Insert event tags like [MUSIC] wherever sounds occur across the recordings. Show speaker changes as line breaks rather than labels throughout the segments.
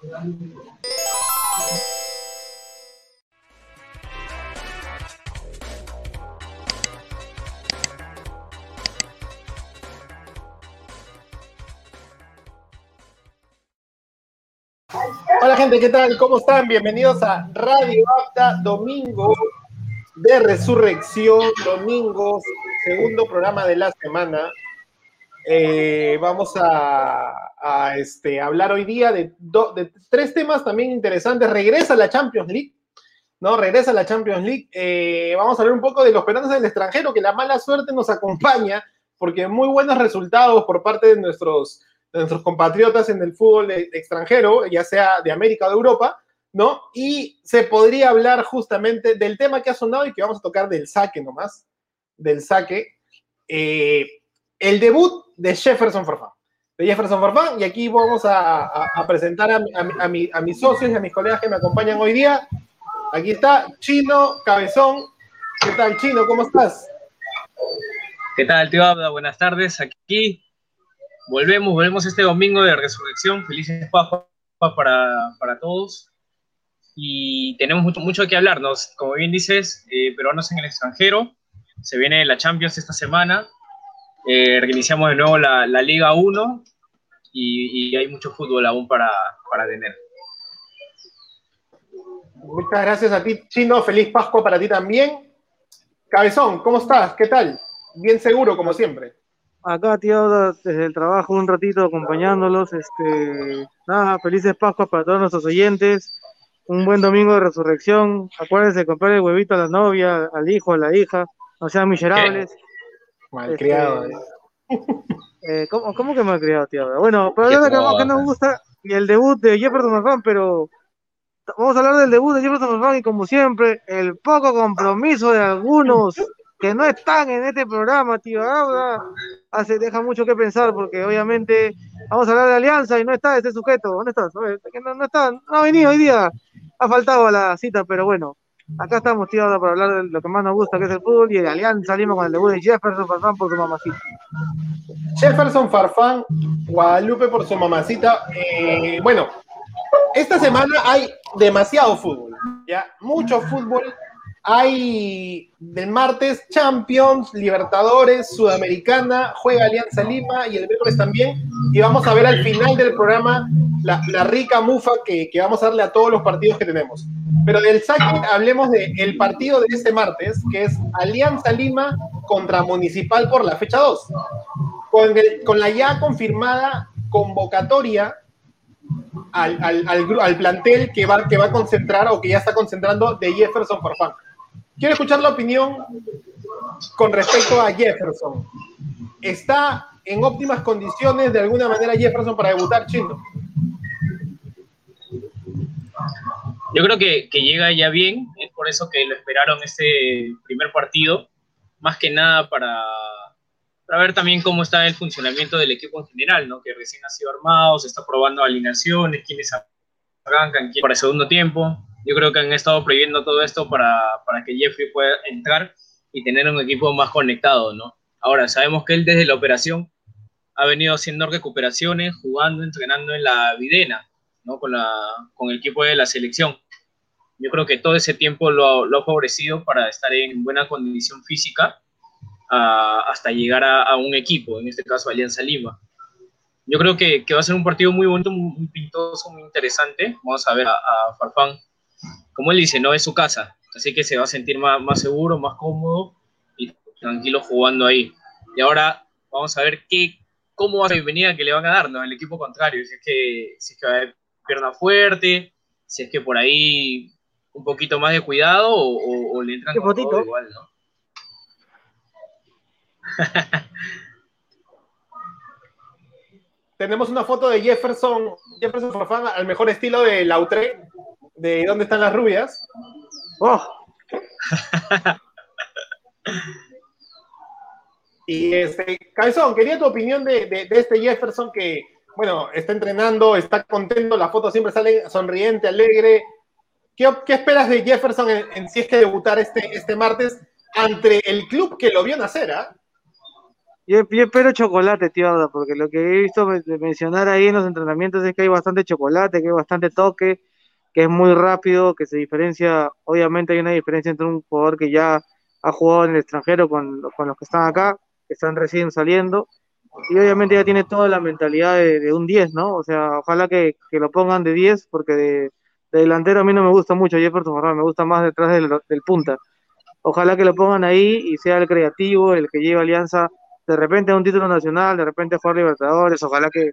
Hola gente, ¿qué tal? ¿Cómo están? Bienvenidos a Radio Apta, domingo de resurrección, domingo, segundo programa de la semana. Eh, vamos a, este, hablar hoy día de, de, tres temas también interesantes. Regresa la Champions League, ¿no? Regresa la Champions League. Eh, vamos a hablar un poco de los peruanos del extranjero, que la mala suerte nos acompaña, porque muy buenos resultados por parte de nuestros, nuestros compatriotas en el fútbol extranjero, ya sea de América o de Europa, ¿no? Y se podría hablar justamente del tema que ha sonado y que vamos a tocar del saque nomás, del saque. Eh, el debut de Jefferson Farfán. De Jefferson Farfán, y aquí vamos a, presentar a, mis socios y a mis colegas que me acompañan hoy día. Aquí está Chino Cabezón. ¿Qué tal, Chino? ¿Cómo estás?
¿Qué tal, tío Abda? Buenas tardes. Aquí volvemos, volvemos este domingo de resurrección. Felices Pascuas para, todos. Y tenemos mucho, mucho que hablarnos. Como bien dices, eh, peruanos en el extranjero. Se viene la Champions esta semana. Eh, reiniciamos de nuevo la, Liga 1 y, hay mucho fútbol aún para, para tener.
Muchas gracias a ti, Chino. Feliz Pascua para ti también. Cabezón, ¿cómo estás? ¿Qué tal? Bien seguro, como siempre.
Acá, tío, desde el trabajo un ratito acompañándolos. Este, nada, felices Pascuas para todos nuestros oyentes. Un buen domingo de resurrección. Acuérdense de comprar el huevito a la novia, al hijo, a la hija. No sean miserables.
Malcriado. Este,
eh, ¿cómo, ¿cómo, que malcriado, tío? Bueno, pero es que, que nos gusta y el debut de Jefferson Farfán, pero vamos a hablar del debut de Jefferson Farfán y como siempre, el poco compromiso de algunos que no están en este programa, tío, hace, deja mucho que pensar porque obviamente vamos a hablar de alianza y no está ese sujeto, ¿dónde estás? No, no está, no ha venido hoy día, ha faltado a la cita, pero bueno, Acá estamos, tío, para hablar de lo que más nos gusta, que es el fútbol, y de Alianza salimos con el debut de Jefferson Farfán por su mamacita.
Jefferson Farfán, Guadalupe por su mamacita. Eh, bueno, esta semana hay demasiado fútbol, ¿ya? Mucho fútbol hay del martes Champions, Libertadores, Sudamericana, juega Alianza Lima y el miércoles también. Y vamos a ver al final del programa la, rica mufa que, vamos a darle a todos los partidos que tenemos. Pero del saque hablemos del partido de este martes, que es Alianza Lima contra Municipal por la fecha 2. Con, la ya confirmada convocatoria al, al, plantel que va, que va a concentrar o que ya está concentrando de Jefferson Farfán. Quiero escuchar la opinión con respecto a Jefferson. ¿Está en óptimas condiciones de alguna manera Jefferson para debutar chino?
Yo creo que, llega ya bien, es por eso que lo esperaron este primer partido, más que nada para, para ver también cómo está el funcionamiento del equipo en general, ¿no? que recién ha sido armado, se está probando alineaciones, quiénes arrancan, para el segundo tiempo. Yo creo que han estado prohibiendo todo esto para, para que Jeffrey pueda entrar y tener un equipo más conectado, ¿no? Ahora, sabemos que él desde la operación ha venido haciendo recuperaciones, jugando, entrenando en la Videna, ¿no? Con, la, con el equipo de la selección. Yo creo que todo ese tiempo lo, lo ha favorecido para estar en buena condición física hasta llegar a, un equipo, en este caso Alianza Lima. Yo creo que, que, va a ser un partido muy bonito, muy pintoso, muy interesante. Vamos a ver a, a Farfán como él dice, no es su casa, así que se va a sentir más, más seguro, más cómodo y tranquilo jugando ahí. Y ahora vamos a ver qué, cómo va a ser la bienvenida que le van a dar ¿no? el equipo contrario, si es que, si es que va a haber pierna fuerte, si es que por ahí un poquito más de cuidado o, le entran con todo igual, ¿no? [LAUGHS]
Tenemos una foto de Jefferson, Jefferson Farfán al mejor estilo de Lautre, de ¿Dónde están las rubias? Oh. y este, Cabezón, quería tu opinión de, este Jefferson que, bueno, está entrenando, está contento, la foto siempre sale sonriente, alegre. ¿Qué, esperas de Jefferson en, si es que debutar este, este martes ante el club que lo vio nacer? ¿ah?
Yo, espero chocolate, tío, porque lo que he visto mencionar ahí en los entrenamientos es que hay bastante chocolate, que hay bastante toque, que es muy rápido, que se diferencia, obviamente hay una diferencia entre un jugador que ya ha jugado en el extranjero con, con los que están acá, que están recién saliendo, y obviamente ya tiene toda la mentalidad de, un 10, ¿no? O sea, ojalá que, que lo pongan de 10, porque de, delantero a mí no me gusta mucho Jefferson me gusta más detrás del, del, punta. Ojalá que lo pongan ahí y sea el creativo, el que lleve Alianza de repente a un título nacional, de repente a jugar Libertadores, ojalá que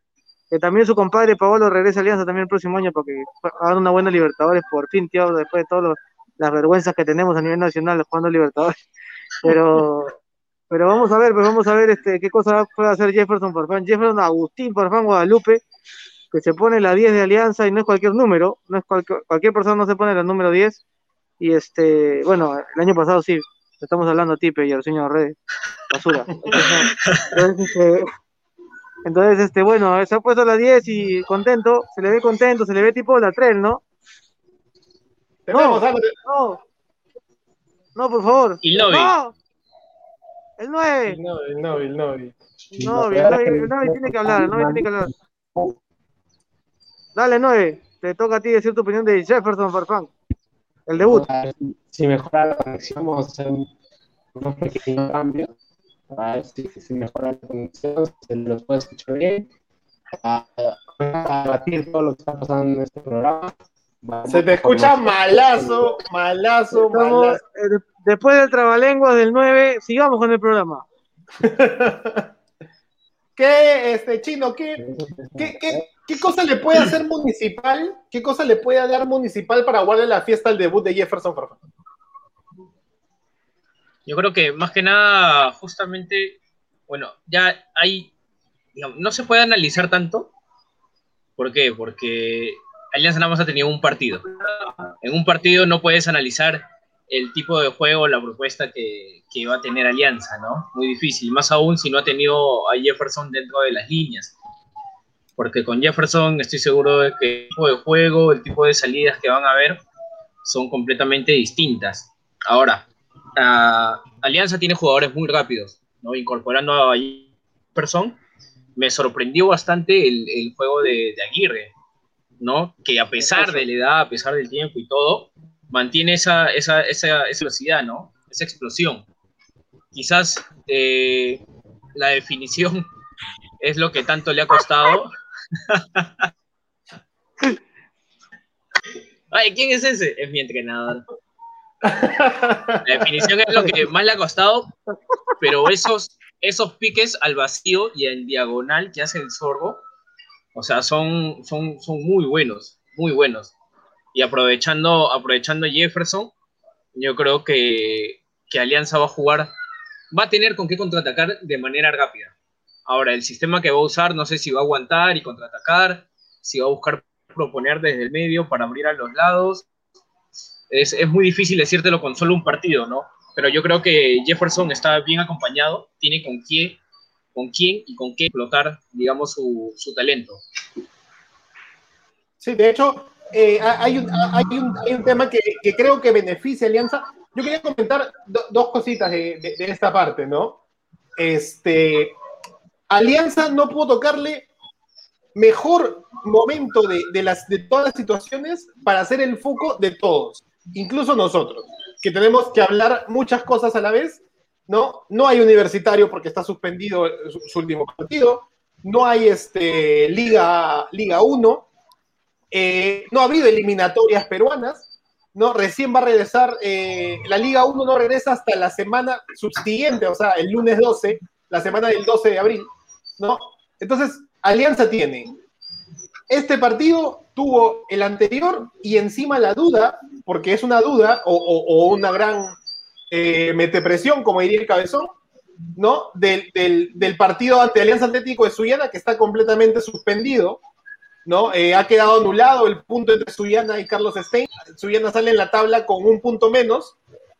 que también su compadre Paolo regrese a Alianza también el próximo año porque hagan una buena Libertadores por fin, tío, después de todas las vergüenzas que tenemos a nivel nacional jugando Libertadores. [LAUGHS] Pero pero vamos a ver, pues vamos a ver este qué cosa puede hacer Jefferson Farfán. Jefferson Agustín Farfán Guadalupe, que se pone la 10 de Alianza y no es cualquier número, no es cualquier, cualquier persona no se pone la número 10. Y este, bueno, el año pasado sí, estamos hablando a Tipe y al señor Red, basura. [LAUGHS] Entonces, este, entonces, este, bueno, se ha puesto la 10 y contento, se le ve contento, se le ve tipo la 3, ¿no? No, no, no, por favor.
Y
No, el
9. El 9, el 9, el 9.
No, el 9 tiene que hablar, el 9 tiene que hablar. Dale, 9, te toca a ti decir tu opinión de Jefferson Farfán, el debut.
Si mejora la conexión, vamos a hacer unos pequeños cambios a ver si, si mejora la conexión, se los puede escuchar bien, a, debatir todo lo que está pasando en este programa.
se te escucha malazo, malazo, malazo.
Después del trabalenguas del 9, sigamos con el programa. [LAUGHS]
¿Qué, este, Chino, qué, qué, qué, qué, cosa le puede hacer Municipal? ¿Qué cosa le puede dar Municipal para guardar la fiesta al debut de Jefferson Farfán?
Yo creo que más que nada, justamente, bueno, ya hay, no se puede analizar tanto. ¿Por qué? Porque Alianza nada más ha tenido un partido. En un partido no puedes analizar el tipo de juego, la propuesta que, que, va a tener Alianza, ¿no? Muy difícil, más aún si no ha tenido a Jefferson dentro de las líneas. Porque con Jefferson estoy seguro de que el tipo de juego, el tipo de salidas que van a ver son completamente distintas. Ahora, Alianza tiene jugadores muy rápidos. Incorporando a Jefferson, me sorprendió bastante el, juego de, Aguirre, ¿no? Que a pesar de la edad, a pesar del tiempo y todo, mantiene esa, velocidad. Esa explosión. Quizás eh, la definición [LAUGHS] es lo que tanto le ha costado. [LAUGHS] Ay, ¿quién es ese? Es mi entrenador. La definición es lo que más le ha costado, pero esos, esos piques al vacío y en diagonal que hace el sorbo, o sea, son, son, son muy buenos, muy buenos. Y aprovechando, aprovechando Jefferson, yo creo que, que Alianza va a jugar, va a tener con qué contraatacar de manera rápida. Ahora, el sistema que va a usar, no sé si va a aguantar y contraatacar, si va a buscar proponer desde el medio para abrir a los lados, es, muy difícil decírtelo con solo un partido, ¿no? Pero yo creo que Jefferson está bien acompañado, tiene con quién, con quién y con qué explotar, digamos, su, talento.
Sí, de hecho, eh, hay, un, hay, un, tema que, creo que beneficia a Alianza. Yo quería comentar dos cositas de, esta parte, ¿no? Este, Alianza no pudo tocarle mejor momento de, de, las, de todas las situaciones para hacer el foco de todos incluso nosotros, que tenemos que hablar muchas cosas a la vez, ¿no? No hay universitario porque está suspendido su, último partido, no hay este, Liga, Liga 1, eh, no ha habido eliminatorias peruanas, ¿no? Recién va a regresar, eh, la Liga 1 no regresa hasta la semana subsiguiente, o sea, el lunes 12, la semana del 12 de abril, ¿no? Entonces, Alianza tiene este partido tuvo el anterior y encima la duda, porque es una duda o, una gran eh, metepresión, como diría el cabezón, ¿no? Del, partido ante Alianza Atlético de Suyana, que está completamente suspendido, ¿no? Eh, ha quedado anulado el punto entre Suyana y Carlos Stein. Suyana sale en la tabla con un punto menos,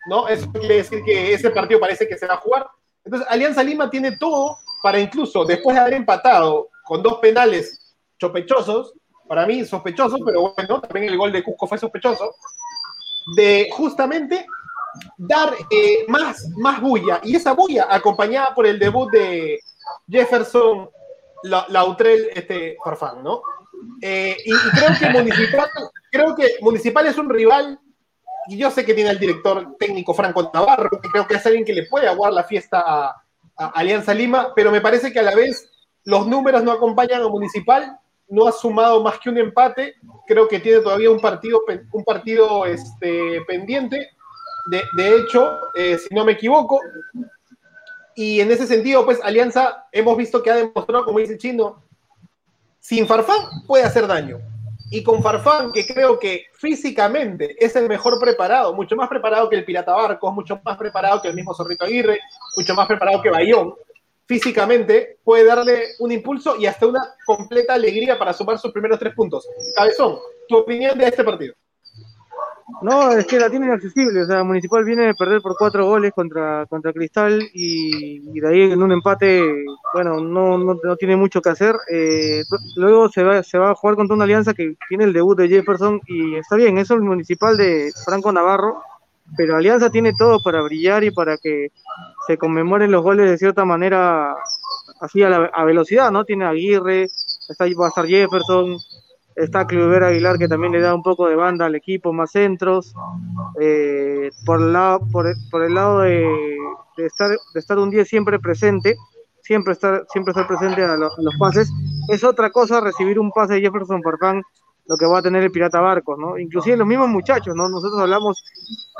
¿no? Eso quiere decir que ese partido parece que se va a jugar. Entonces, Alianza Lima tiene todo para incluso, después de haber empatado con dos penales sospechosos, para mí sospechosos, pero bueno, también el gol de Cusco fue sospechoso, de justamente dar eh, más, más bulla. Y esa bulla, acompañada por el debut de Jefferson Lautrell este, Farfán, ¿no? Eh, y, creo que Municipal, [LAUGHS] creo que Municipal es un rival, y yo sé que tiene el director técnico Franco Navarro, que creo que es alguien que le puede aguar la fiesta a, Alianza Lima, pero me parece que a la vez los números no acompañan a Municipal, no ha sumado más que un empate, creo que tiene todavía un partido, un partido este, pendiente, de, hecho, eh, si no me equivoco, y en ese sentido, pues Alianza hemos visto que ha demostrado, como dice el chino, sin Farfán puede hacer daño. Y con Farfán, que creo que físicamente es el mejor preparado, mucho más preparado que el Pirata Barcos, mucho más preparado que el mismo Zorrito Aguirre, mucho más preparado que Bayón, físicamente puede darle un impulso y hasta una completa alegría para sumar sus primeros tres puntos. Cabezón, tu opinión de este partido.
No, es que la tiene inaccesible. O sea, Municipal viene de perder por cuatro goles contra, contra Cristal y, de ahí en un empate, bueno, no, no, tiene mucho que hacer. Eh, luego se va, se va a jugar contra una alianza que tiene el debut de Jefferson y está bien, eso es el Municipal de Franco Navarro, pero Alianza tiene todo para brillar y para que se conmemoren los goles de cierta manera así a, la, a velocidad, ¿no? Tiene Aguirre, está, va a estar Jefferson, Está Cluver Aguilar que también le da un poco de banda al equipo, más centros. Eh, por, el lado, por, el lado de, estar, de estar un día siempre presente, siempre estar, siempre estar presente a, los pases. Es otra cosa recibir un pase de Jefferson Farfán, lo que va a tener el Pirata Barcos, ¿no? Inclusive los mismos muchachos, ¿no? Nosotros hablamos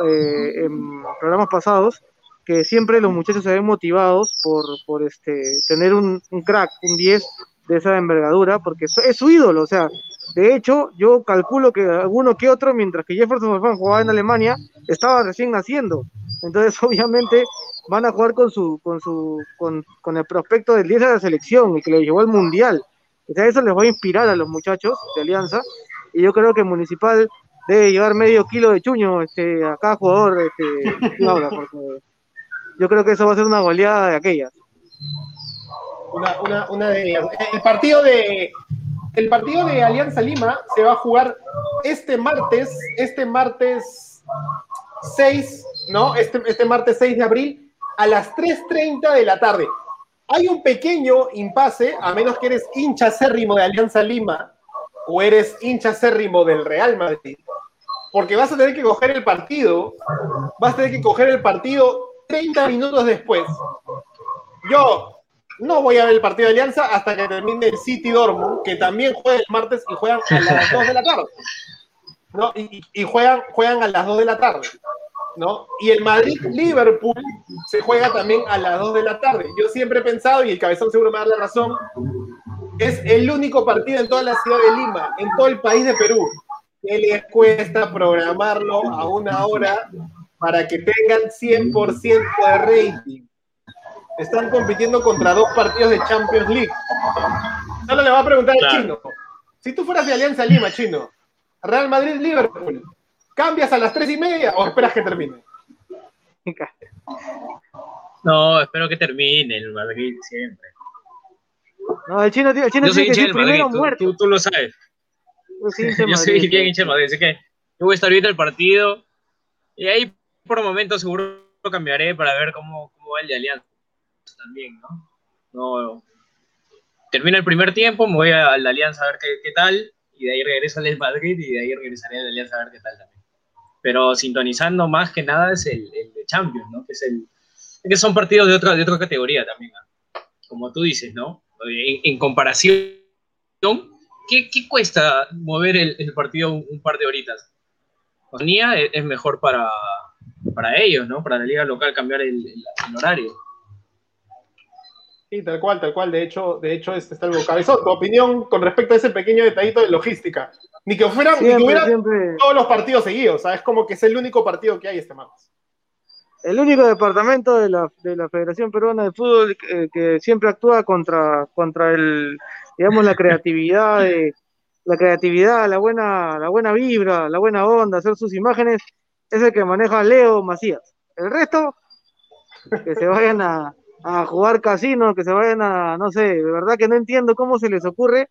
eh, en programas pasados que siempre los muchachos se ven motivados por, por este, tener un, un crack, un 10 de esa envergadura, porque es su ídolo, o sea, de hecho, yo calculo que alguno que otro, mientras que Jefferson Farfán jugaba en Alemania, estaba recién naciendo. Entonces, [LAUGHS] obviamente, van a jugar con su, con su, con, el prospecto del 10 de la selección y que lo llevó al mundial. O sea, eso les va a inspirar a los muchachos de Alianza. Y yo creo que Municipal debe llevar medio kilo de chuño este, a cada jugador este, [LAUGHS] porque yo creo que eso va a ser una goleada de aquellas.
Una, una, una de El partido de, el partido de Alianza Lima se va a jugar este martes, este martes 6, ¿no? Este, este martes 6 de abril a las 3.30 de la tarde. Hay un pequeño impasse, a menos que eres hincha acérrimo de Alianza Lima o eres hincha acérrimo del Real Madrid, porque vas a tener que coger el partido, vas a tener que coger el partido 30 minutos después. Yo, no voy a ver el partido de Alianza hasta que termine el City Dortmund, que también juega el martes y juegan a las 2 de la tarde. ¿no? Y, juegan, juegan a las 2 de la tarde. ¿No? Y el Madrid-Liverpool se juega también a las 2 de la tarde. Yo siempre he pensado, y el cabezón seguro me da la razón, es el único partido en toda la ciudad de Lima, en todo el país de Perú, que les cuesta programarlo a una hora para que tengan 100% de rating están compitiendo contra dos partidos de Champions League. Solo le va a preguntar al chino. Si tú fueras de Alianza Lima, chino, Real Madrid-Liverpool, ¿cambias a las tres y media o esperas que termine?
No, espero que termine el Madrid siempre.
No, el chino, el chino
yo soy hincha primero tú, Tú, lo sabes. Yo soy, [LAUGHS] bien hincha del Madrid, así que yo voy a estar viendo el partido y ahí por un momento seguro cambiaré para ver cómo, cómo va el de Alianza también, ¿no? no termina el primer tiempo, me voy a la Alianza a ver qué, tal, y de ahí regreso al Madrid y de ahí regresaré a la Alianza a ver qué tal también. Pero sintonizando más que nada es el, de Champions, ¿no? Que, es el, que son partidos de otra, de otra categoría también, como tú dices, ¿no? En, comparación, ¿qué, ¿qué, cuesta mover el, partido un, par de horitas? Ponía es, es mejor para, para ellos, ¿no? Para la liga local cambiar el horario.
Sí, tal cual, tal cual. De hecho, de hecho este está algo cabezón. Tu opinión con respecto a ese pequeño detallito de logística. Ni que fueran, ni que todos los partidos seguidos. ¿sabes? Como que es el único partido que hay este martes.
El único departamento de la, de la Federación Peruana de Fútbol que siempre actúa contra, contra el, digamos, la creatividad de, la creatividad, la buena, la buena vibra, la buena onda, hacer sus imágenes, es el que maneja Leo Macías. El resto, que se vayan a, a jugar casino, que se vayan a, no sé, de verdad que no entiendo cómo se les ocurre.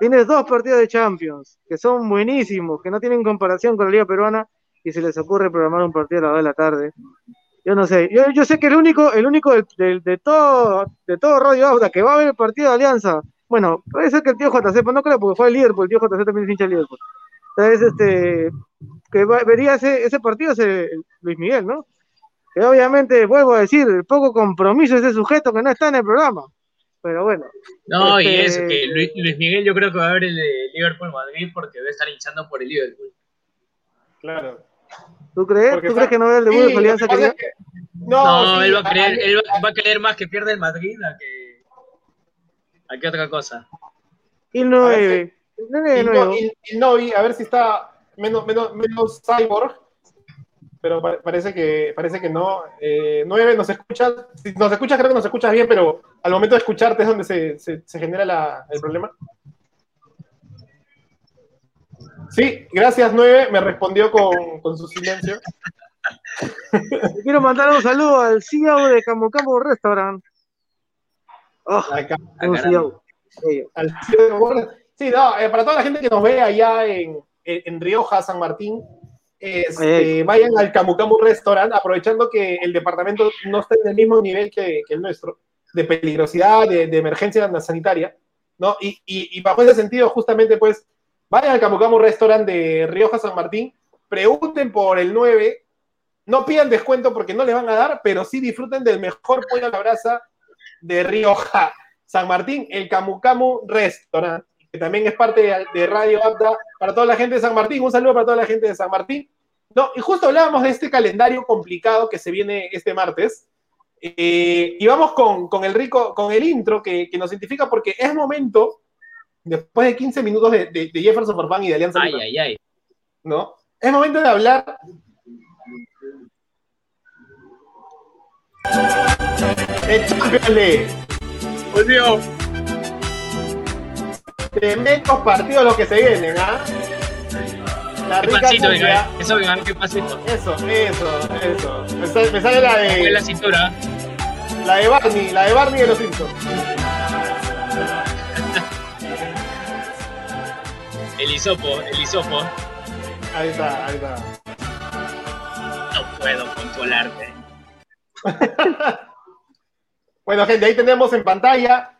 Tienes dos partidos de Champions, que son buenísimos, que no tienen comparación con la Liga Peruana, y se les ocurre programar un partido a las 2 de la tarde. Yo no sé, yo, sé que el único, el único de, de, todo, de todo Radio Auda que va a ver el partido de Alianza, bueno, puede ser que el tío JC, pero no creo porque fue el líder, porque el tío JC también es hincha del Liverpool. Entonces, este, que vería ese, partido ese Luis Miguel, ¿no? Que obviamente, vuelvo a decir, poco compromiso ese sujeto que no está en el programa. Pero bueno.
No, y este es que Luis, Miguel yo creo que va a ver el de Liverpool Madrid porque va a estar hinchando por el Liverpool.
Claro.
¿Tú crees? ¿Tú crees que no ve el debut de su alianza que,
No, él, va a creer, él va, a creer más que pierde el Madrid a que, a que otra cosa.
Y el 9.
Y no, a ver si está menos, menos, menos cyborg, pero parece que, parece que no. Eh, 9 nos escuchas, si nos escuchas creo que nos escuchas bien, pero al momento de escucharte es donde se, se, se genera la, el problema. Sí, gracias, Nueve. Me respondió con, con su silencio. [LAUGHS]
Quiero mandar un saludo al CEO de Camo Camo Restaurant.
Oh, CEO. Al CEO Sí, no, eh, para toda la gente que nos ve allá en, en Rioja, San Martín, este, vayan al Camu Camu Restaurant, aprovechando que el departamento no está en el mismo nivel que, que el nuestro, de peligrosidad, de, de emergencia sanitaria, ¿no? Y, y, y, bajo ese sentido, justamente, pues, Vayan al Camucamu Restaurant de Rioja San Martín, pregunten por el 9, no pidan descuento porque no les van a dar, pero sí disfruten del mejor pollo a la brasa de Rioja San Martín, el Camucamu Restaurant, que también es parte de, Radio Apta para toda la gente de San Martín. Un saludo para toda la gente de San Martín. No, y justo hablábamos de este calendario complicado que se viene este martes. Eh, y vamos con, con, el rico, con el intro que, que nos identifica porque es momento después de 15 minutos de, de, de Jefferson Farfán y de Alianza
ay, ay, ay.
¿no? Es momento de hablar League.
Volvió.
Tremendos partidos los que se vienen, ¿ah?
La qué pasito, venga, eso, venga, qué pasito.
Eso, eso, eso. Me sale, me sale la de.
la cintura.
La de Barney, la de Barney de los Simpsons. [LAUGHS]
El hisopo, el hisopo.
Ahí está, ahí está.
No puedo controlarte. [LAUGHS]
bueno, gente, ahí tenemos en pantalla.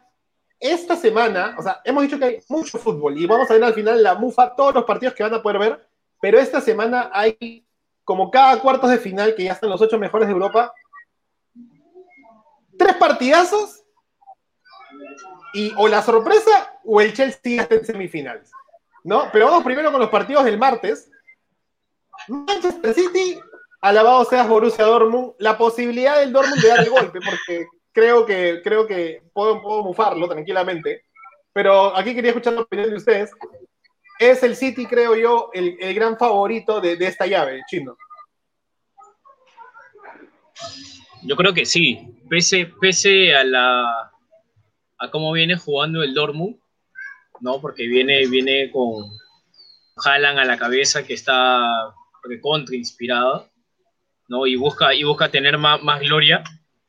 Esta semana, o sea, hemos dicho que hay mucho fútbol y vamos a ver al final la MUFA, todos los partidos que van a poder ver, pero esta semana hay como cada cuartos de final, que ya están los ocho mejores de Europa, tres partidazos y o la sorpresa o el Chelsea está en semifinales. ¿no? Pero vamos primero con los partidos del martes. Manchester City, alabado seas Borussia Dortmund, la posibilidad del Dortmund de dar el golpe, porque creo que, creo que puedo, puedo mufarlo tranquilamente, pero aquí quería escuchar la opinión de ustedes. Es el City, creo yo, el, el gran favorito de, de, esta llave, chino.
Yo creo que sí, pese, pese a la a cómo viene jugando el Dortmund, ¿no? Porque viene, viene con Haaland a la cabeza que está recontra inspirado, ¿no? Y busca, y busca tener más, más, gloria.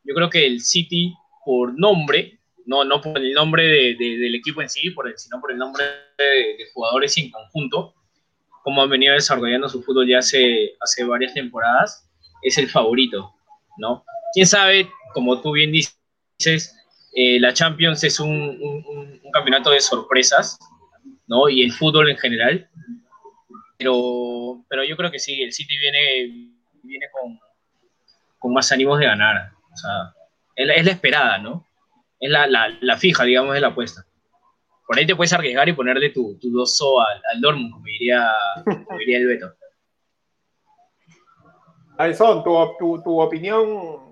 Yo creo que el City, por nombre, no, no por el nombre de, de, del equipo en sí, por el, sino por el nombre de, de, jugadores en conjunto, como han venido desarrollando su fútbol ya hace, hace varias temporadas, es el favorito, ¿no? Quién sabe, como tú bien dices, eh, la Champions es un, un, un, campeonato de sorpresas, ¿no? Y el fútbol en general. Pero, pero yo creo que sí, el City viene, viene con, con más ánimos de ganar. O sea, es la, es la esperada, ¿no? Es la, la, la, fija, digamos, de la apuesta. Por ahí te puedes arriesgar y ponerle tu, tu doso al, al Dortmund, como diría, como diría el Beto.
Alison, tu, tu, tu opinión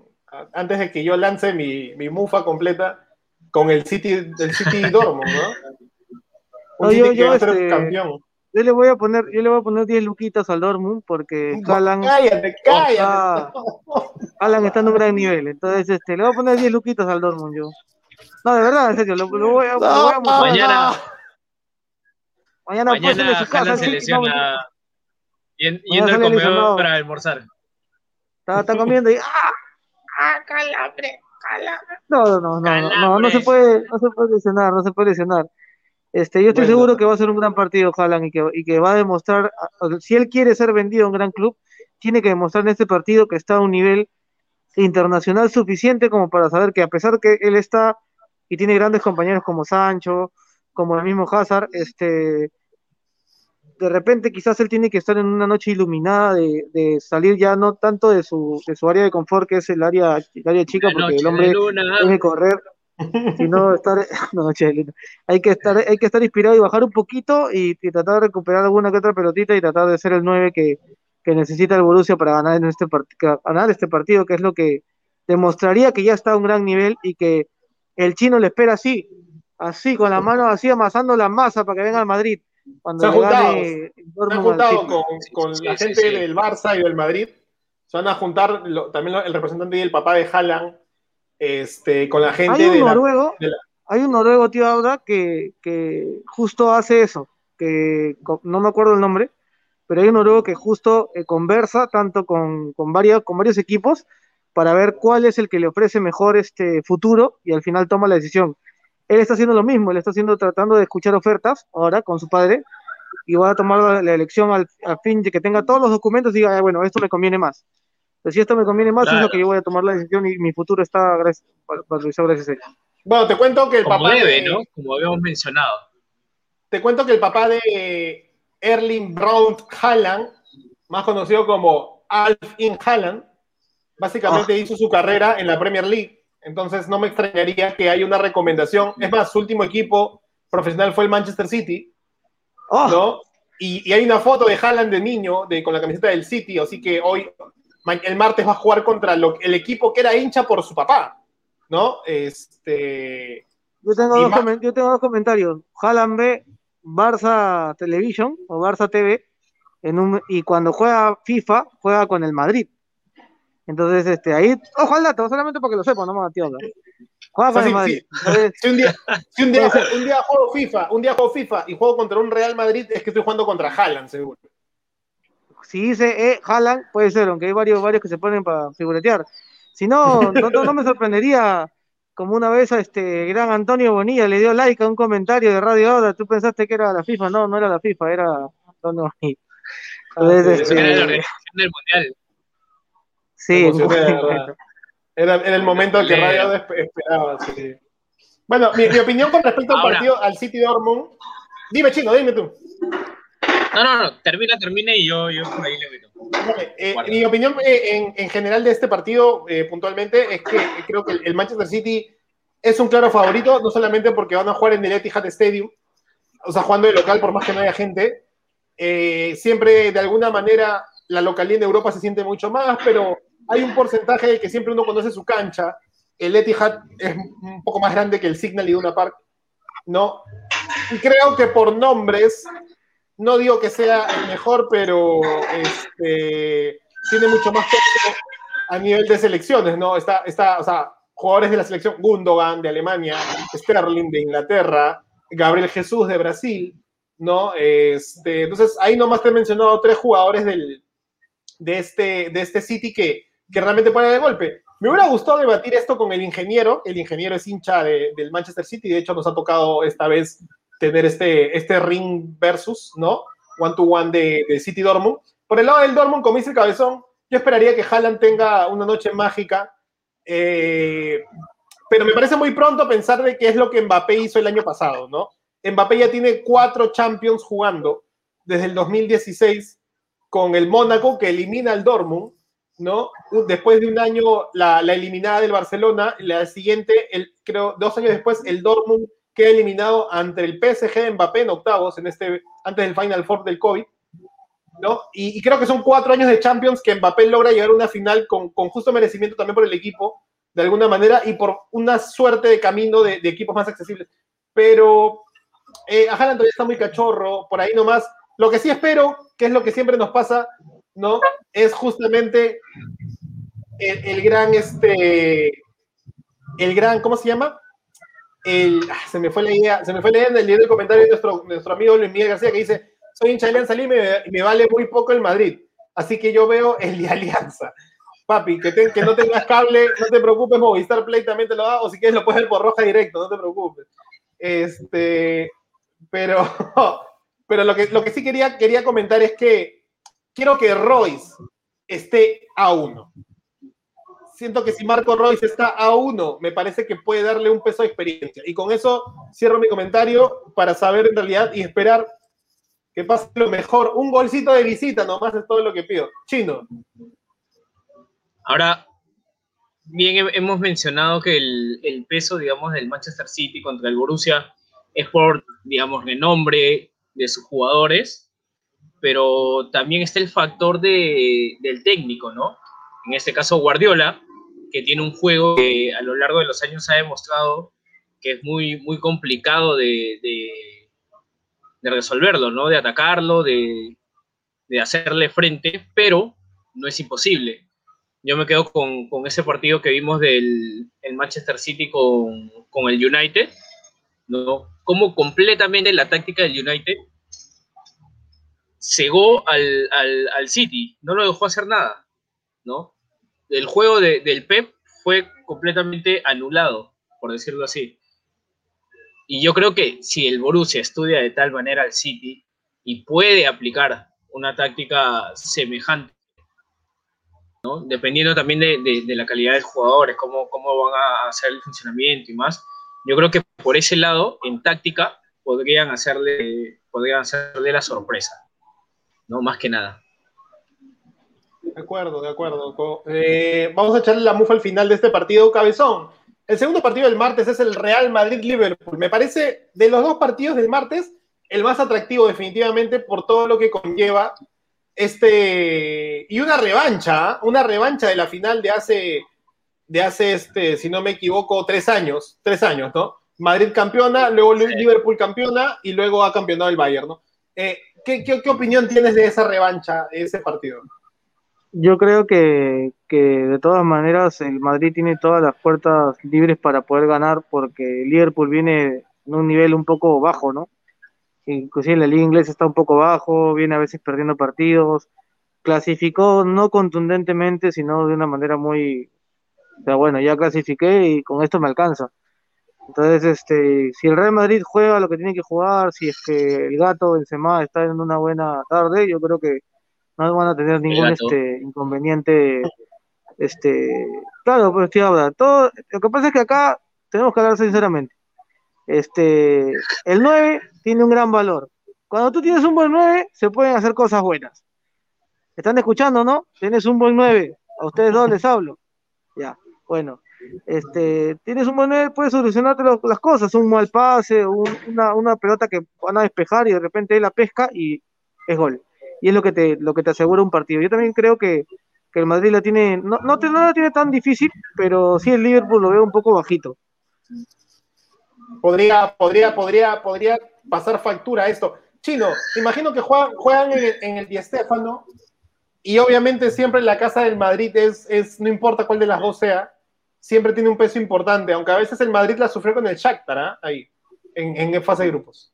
antes de que yo lance mi, mi mufa completa con el City, el City Dortmund, ¿no? [LAUGHS] Un
no, City yo, que yo, va a ser este, campeón. Yo le voy a poner, yo le voy a poner 10 luquitas al Dortmund porque
no, Alan, cállate, cállate.
Alan está en un gran nivel, entonces este, le voy a poner 10 luquitas al Dortmund yo. No, de verdad, en serio, lo, lo voy a, no, lo voy a
mostrar. Mañana,
mañana,
mañana su casa, se lesiona yendo al comedor para almorzar.
Está, está comiendo y ¡ah!
ah, calambre, calambre.
No, no, no, no, no, no se puede, no se puede lesionar, no se puede lesionar. Este, yo estoy bueno. seguro que va a ser un gran partido, Haaland, y que, y que va a demostrar, si él quiere ser vendido a un gran club, tiene que demostrar en este partido que está a un nivel internacional suficiente como para saber que a pesar que él está y tiene grandes compañeros como Sancho, como el mismo Hazard, este, de repente quizás él tiene que estar en una noche iluminada de, salir ya no tanto de su, de su área de confort, que es el área, el área chica, porque el hombre tiene que correr, sino estar, [LAUGHS] no, hay que estar, hay que estar inspirado y bajar un poquito y, tratar de recuperar alguna que otra pelotita y tratar de ser el 9 que, que necesita el Borussia para ganar en este ganar este partido, que es lo que demostraría que ya está a un gran nivel y que el chino le espera así, así, con la mano así amasando la masa para que venga al Madrid.
Cuando se han juntado, se han juntado con, con la gente del Barça y del Madrid. Se van a juntar también el representante y el papá de Haaland este, con la gente
hay un
de,
noruego, Hay un noruego, tío, ahora que, que justo hace eso, que no me acuerdo el nombre, pero hay un noruego que justo eh, conversa tanto con, con, varios, con varios equipos para ver cuál es el que le ofrece mejor este futuro y al final toma la decisión. Él está haciendo lo mismo, él está haciendo, tratando de escuchar ofertas ahora con su padre y va a tomar la, elección al, fin de que tenga todos los documentos y diga, ah, bueno, esto me conviene más. Pues si esto me conviene más, es lo que yo voy a tomar la decisión y mi futuro está gracias, para, gracias a él.
Bueno, te cuento que el
Como
papá.
Debe, ¿no? Como habíamos mencionado.
Te cuento que el papá de Erling Braun Haaland, más conocido como Alf In Haaland, básicamente ah. hizo su carrera en la Premier League. Entonces no me extrañaría que haya una recomendación. Es más, su último equipo profesional fue el Manchester City. Ah. ¿no? Y, hay una foto de Haaland de niño de, con la camiseta del City, así que hoy, el martes va a jugar contra el equipo que era hincha por su papá, ¿no? Este...
Yo tengo, dos, yo tengo dos comentarios. Haaland ve Barça Television o Barça TV en un, y cuando juega FIFA juega con el Madrid. Entonces, este, ahí, ojo al dato, solamente porque lo sepa, no me tío.
Juega con el Madrid. Si, un día, si un, día, un día juego FIFA, un día juego FIFA y juego contra un Real Madrid, es que estoy jugando contra Haaland, seguro.
Si dice eh, Haaland, puede ser, aunque hay varios, varios que se ponen para figuretear. Si no, no, no me sorprendería como una vez a este gran Antonio Bonilla le dio like a un comentario de Radio Ahora, tú pensaste que era la FIFA, no, no era la FIFA, era Antonio Bonilla.
Ah, este, era la organización del Mundial.
Sí,
era, era, el momento que Radio esperaba. Bueno, mi, opinión con respecto al partido, al City Dortmund. Dime, chino, dime tú.
No, no, no, termina, termine y yo, yo por ahí le meto.
Eh, mi opinión eh, en, general de este partido, eh, puntualmente, es que creo que el Manchester City es un claro favorito, no solamente porque van a jugar en el Etihad Stadium, o sea, jugando de local por más que no haya gente. siempre, de alguna manera, la localidad en Europa se siente mucho más, pero hay un porcentaje de que siempre uno conoce su cancha. El Etihad es un poco más grande que el Signal y Una Park, ¿no? Y creo que por nombres no digo que sea el mejor, pero este, tiene mucho más peso a nivel de selecciones, ¿no? Está, está, o sea, jugadores de la selección Gundogan de Alemania, Sterling de Inglaterra, Gabriel Jesús de Brasil, ¿no? Este, entonces, ahí nomás te he mencionado tres jugadores del, de, este, de este City que, que realmente ponen de golpe. Me hubiera gustado debatir esto con el ingeniero. El ingeniero es hincha del Manchester City. De hecho, nos ha tocado esta vez tener este, este ring versus, ¿no? One to one de, City Dortmund. Por el lado del Dortmund, como dice el cabezón, yo esperaría que Haaland tenga una noche mágica. Eh, pero me parece muy pronto pensar de qué es lo que Mbappé hizo el año pasado, ¿no? Mbappé ya tiene cuatro Champions jugando desde el 2016 con el Mónaco que elimina al Dortmund, ¿no? Después de un año la, la eliminada del Barcelona, la siguiente, el, creo dos años después, el Dortmund queda eliminado ante el PSG de Mbappé en octavos, en este, antes del Final Four del COVID. ¿no? Y, creo que son cuatro años de Champions que Mbappé logra llegar a una final con, con justo merecimiento también por el equipo, de alguna manera, y por una suerte de camino de, equipos más accesibles. Pero eh, todavía está muy cachorro, por ahí nomás. Lo que sí espero, que es lo que siempre nos pasa, ¿no? Es justamente el gran, este, el gran, ¿cómo se llama? Ah, se me fue la idea, se me fue leyendo el, el comentario de nuestro, nuestro amigo Luis Miguel García que dice, soy hincha de Alianza Lima y me, vale muy poco el Madrid, así que yo veo el de Alianza. Papi, que, que no tengas cable, no te preocupes, Movistar Play también te lo da, o si quieres lo puedes ver por roja directo, no te preocupes. Este, pero, [LAUGHS] pero lo que, lo que sí quería, quería comentar es que quiero que Royce esté a uno. Siento que si Marco Royce está a uno, me parece que puede darle un peso de experiencia. Y con eso cierro mi comentario para saber en realidad y esperar que pase lo mejor. Un golcito de visita nomás es todo lo que pido. Chino.
Ahora, bien hemos mencionado que el, peso, digamos, del Manchester City contra el Borussia es por, digamos, renombre de sus jugadores, pero también está el factor del técnico, ¿no? En este caso, Guardiola, que tiene un juego que a lo largo de los años ha demostrado que es muy, muy complicado de, resolverlo, ¿no? De atacarlo, de, de hacerle frente, pero no es imposible yo me quedo con, ese partido que vimos del Manchester City con, el United, ¿no? Como completamente la táctica del United cegó al, City, no lo dejó hacer nada, ¿no? El juego del Pep fue completamente anulado, por decirlo así. Y yo creo que si el Borussia estudia de tal manera al City y puede aplicar una táctica semejante Dependiendo también de, la calidad de jugadores, cómo, cómo van a hacer el funcionamiento y más. Yo creo que por ese lado, en táctica, podrían hacerle, podrían hacerle la sorpresa, ¿no? Más que nada.
De acuerdo, de acuerdo. Eh, vamos a echarle la mufa al final de este partido, Cabezón. El segundo partido del martes es el Real Madrid-Liverpool. Me parece, de los dos partidos del martes, el más atractivo definitivamente por todo lo que conlleva este, y una revancha, ¿ah? una revancha de la final de hace, de hace este, si no me equivoco, tres años, tres años, ¿no? Madrid campeona, luego Liverpool campeona y luego ha campeonado el Bayern, ¿no? Eh, ¿qué, qué, opinión tienes de esa revancha, de ese partido?
Yo creo que, que, de todas maneras el Madrid tiene todas las puertas libres para poder ganar porque Liverpool viene en un nivel un poco bajo, ¿no? inclusive la liga inglesa está un poco bajo, viene a veces perdiendo partidos, clasificó no contundentemente, sino de una manera muy, o sea, bueno, ya clasifiqué y con esto me alcanza. Entonces, este, si el Real Madrid juega lo que tiene que jugar, si es que el gato Benzema está en una buena tarde, yo creo que no van a tener ningún este inconveniente. Este, claro, pues estoy hablando. Todo, lo que pasa es que acá tenemos que hablar sinceramente. Este, el 9 tiene un gran valor. Cuando tú tienes un buen 9, se pueden hacer cosas buenas. ¿Están escuchando, no? Tienes un buen 9. A ustedes dos les hablo. Ya, bueno. Este, tienes un buen 9, puedes solucionarte las cosas. Un mal pase, una, pelota que van a despejar y de repente la pesca y es gol. Y es lo que te, lo que te asegura un partido. Yo también creo que, el Madrid la tiene, no, no, no la tiene tan difícil, pero sí el Liverpool lo veo un poco bajito
podría, podría, podría, podría pasar factura esto. Chino, imagino que juegan, juegan en, el, en y obviamente siempre la casa del Madrid es, es, no importa cuál de las dos sea, siempre tiene un peso importante, aunque a veces el Madrid la sufrió con el Shakhtar, ¿ah? ahí, en, en fase de grupos.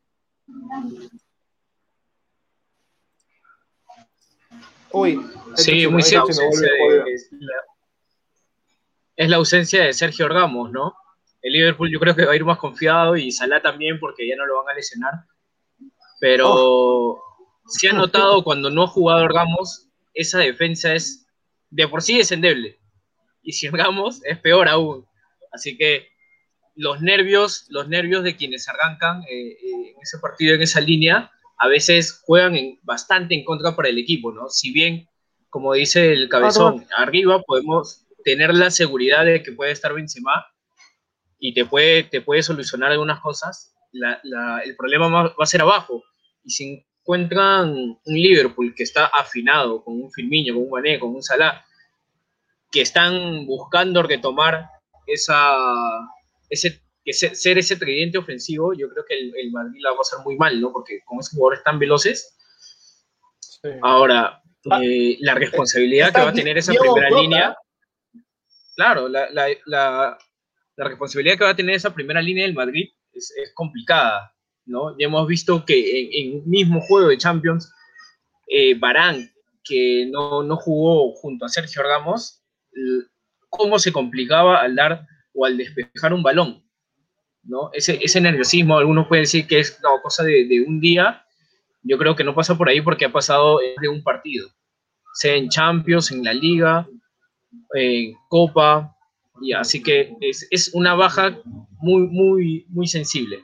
Uy, sí, muy cierto. Es la ausencia de Sergio Ramos, ¿no? El Liverpool yo creo que va a ir más confiado y Salah también porque ya no lo van a lesionar. Pero oh. se ha notado cuando no ha jugado Ramos, esa defensa es de por sí es endeble. Y si Ramos es peor aún. Así que los nervios, los nervios de quienes arrancan eh, eh, en ese partido, en esa línea, a veces juegan bastante en contra para el equipo, ¿no? Si bien, como dice el cabezón, arriba podemos tener la seguridad de que puede estar Benzema, y te puede, te puede solucionar algunas cosas, el problema va a ser abajo. Y si encuentran un Liverpool que está afinado con un Firmino, con un Mané, con un Salah, que están buscando retomar esa, ese, ser ese tridente ofensivo, yo creo que el, Madrid la va a hacer muy mal, ¿no? Porque con esos jugadores tan veloces. Ahora, ah, eh, la responsabilidad que va a tener esa primera línea. Claro, la, la responsabilidad que va a tener esa primera línea del Madrid es, complicada, ¿no? Ya hemos visto que en, un mismo juego de Champions, eh, Barán, que no, no, jugó junto a Sergio Ramos, cómo se complicaba al dar o al despejar un balón, ¿no? Ese, ese nerviosismo, algunos pueden decir que es cosa de, un día, yo creo que no pasa por ahí porque ha pasado de un partido. sea en Champions, en la Liga, en Copa, y así que es, una baja muy, muy, muy sensible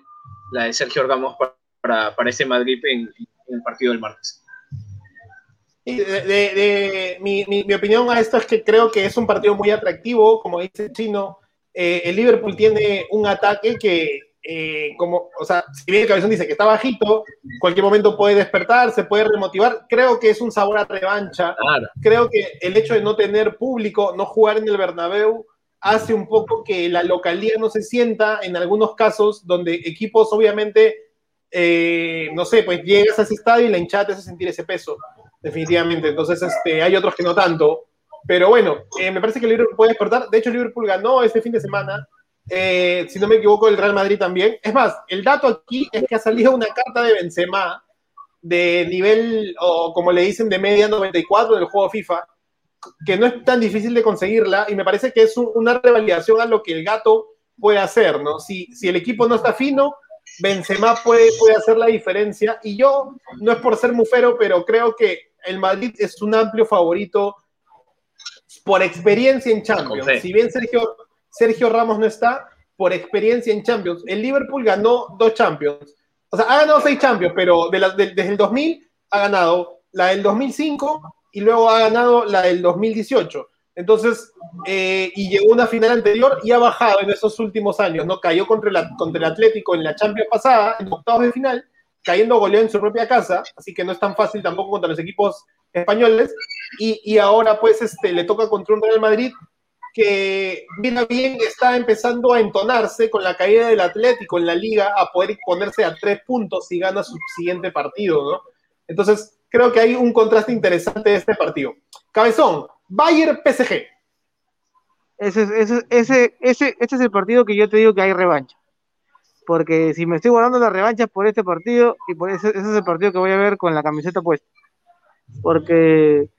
la de Sergio Ramos para, para, este Madrid en, el partido del martes.
De, mi, mi, opinión a esto es que creo que es un partido muy atractivo, como dice el chino. Eh, el Liverpool tiene un ataque que eh, como, o sea, si bien el cabezón dice que está bajito, cualquier momento puede despertar, se puede remotivar, creo que es un sabor a revancha. Creo que el hecho de no tener público, no jugar en el Bernabéu, hace un poco que la localidad no se sienta en algunos casos donde equipos obviamente, eh, no sé, pues llegas a ese estadio y la hinchada te hace sentir ese peso, definitivamente. Entonces, este, hay otros que no tanto. Pero bueno, eh, me parece que Liverpool puede despertar. De hecho, Liverpool ganó este fin de semana eh, si no me equivoco, el Real Madrid también. Es más, el dato aquí es que ha salido una carta de Benzema de nivel, o como le dicen, de media 94 del juego FIFA, que no es tan difícil de conseguirla y me parece que es una revalidación a lo que el gato puede hacer, ¿no? Si, si el equipo no está fino, Benzema puede, puede hacer la diferencia y yo, no es por ser mufero, pero creo que el Madrid es un amplio favorito por experiencia en Champions. Si bien Sergio, Sergio Ramos no está por experiencia en Champions. El Liverpool ganó dos Champions. O sea, ha ganado seis Champions, pero desde el 2000 ha ganado la del 2005 y luego ha ganado la del 2018. Entonces, eh, y llegó a una final anterior y ha bajado en esos últimos años, ¿no? Cayó contra, contra el Atlético en la Champions pasada, en octavos de final, cayendo goleado en su propia casa, así que no es tan fácil tampoco contra los equipos españoles. Y, ahora, pues, este, le toca contra un Real Madrid que bien bien está empezando a entonarse con la caída del Atlético en la liga a poder ponerse a tres puntos si gana su siguiente partido, ¿no? Entonces, creo que hay un contraste interesante de este partido. Cabezón, Bayern PSG.
Ese, ese, ese, ese, este es el partido que yo te digo que hay revancha. Porque si me estoy guardando la revancha por este partido, y por ese, ese es el partido que voy a ver con la camiseta puesta. Porque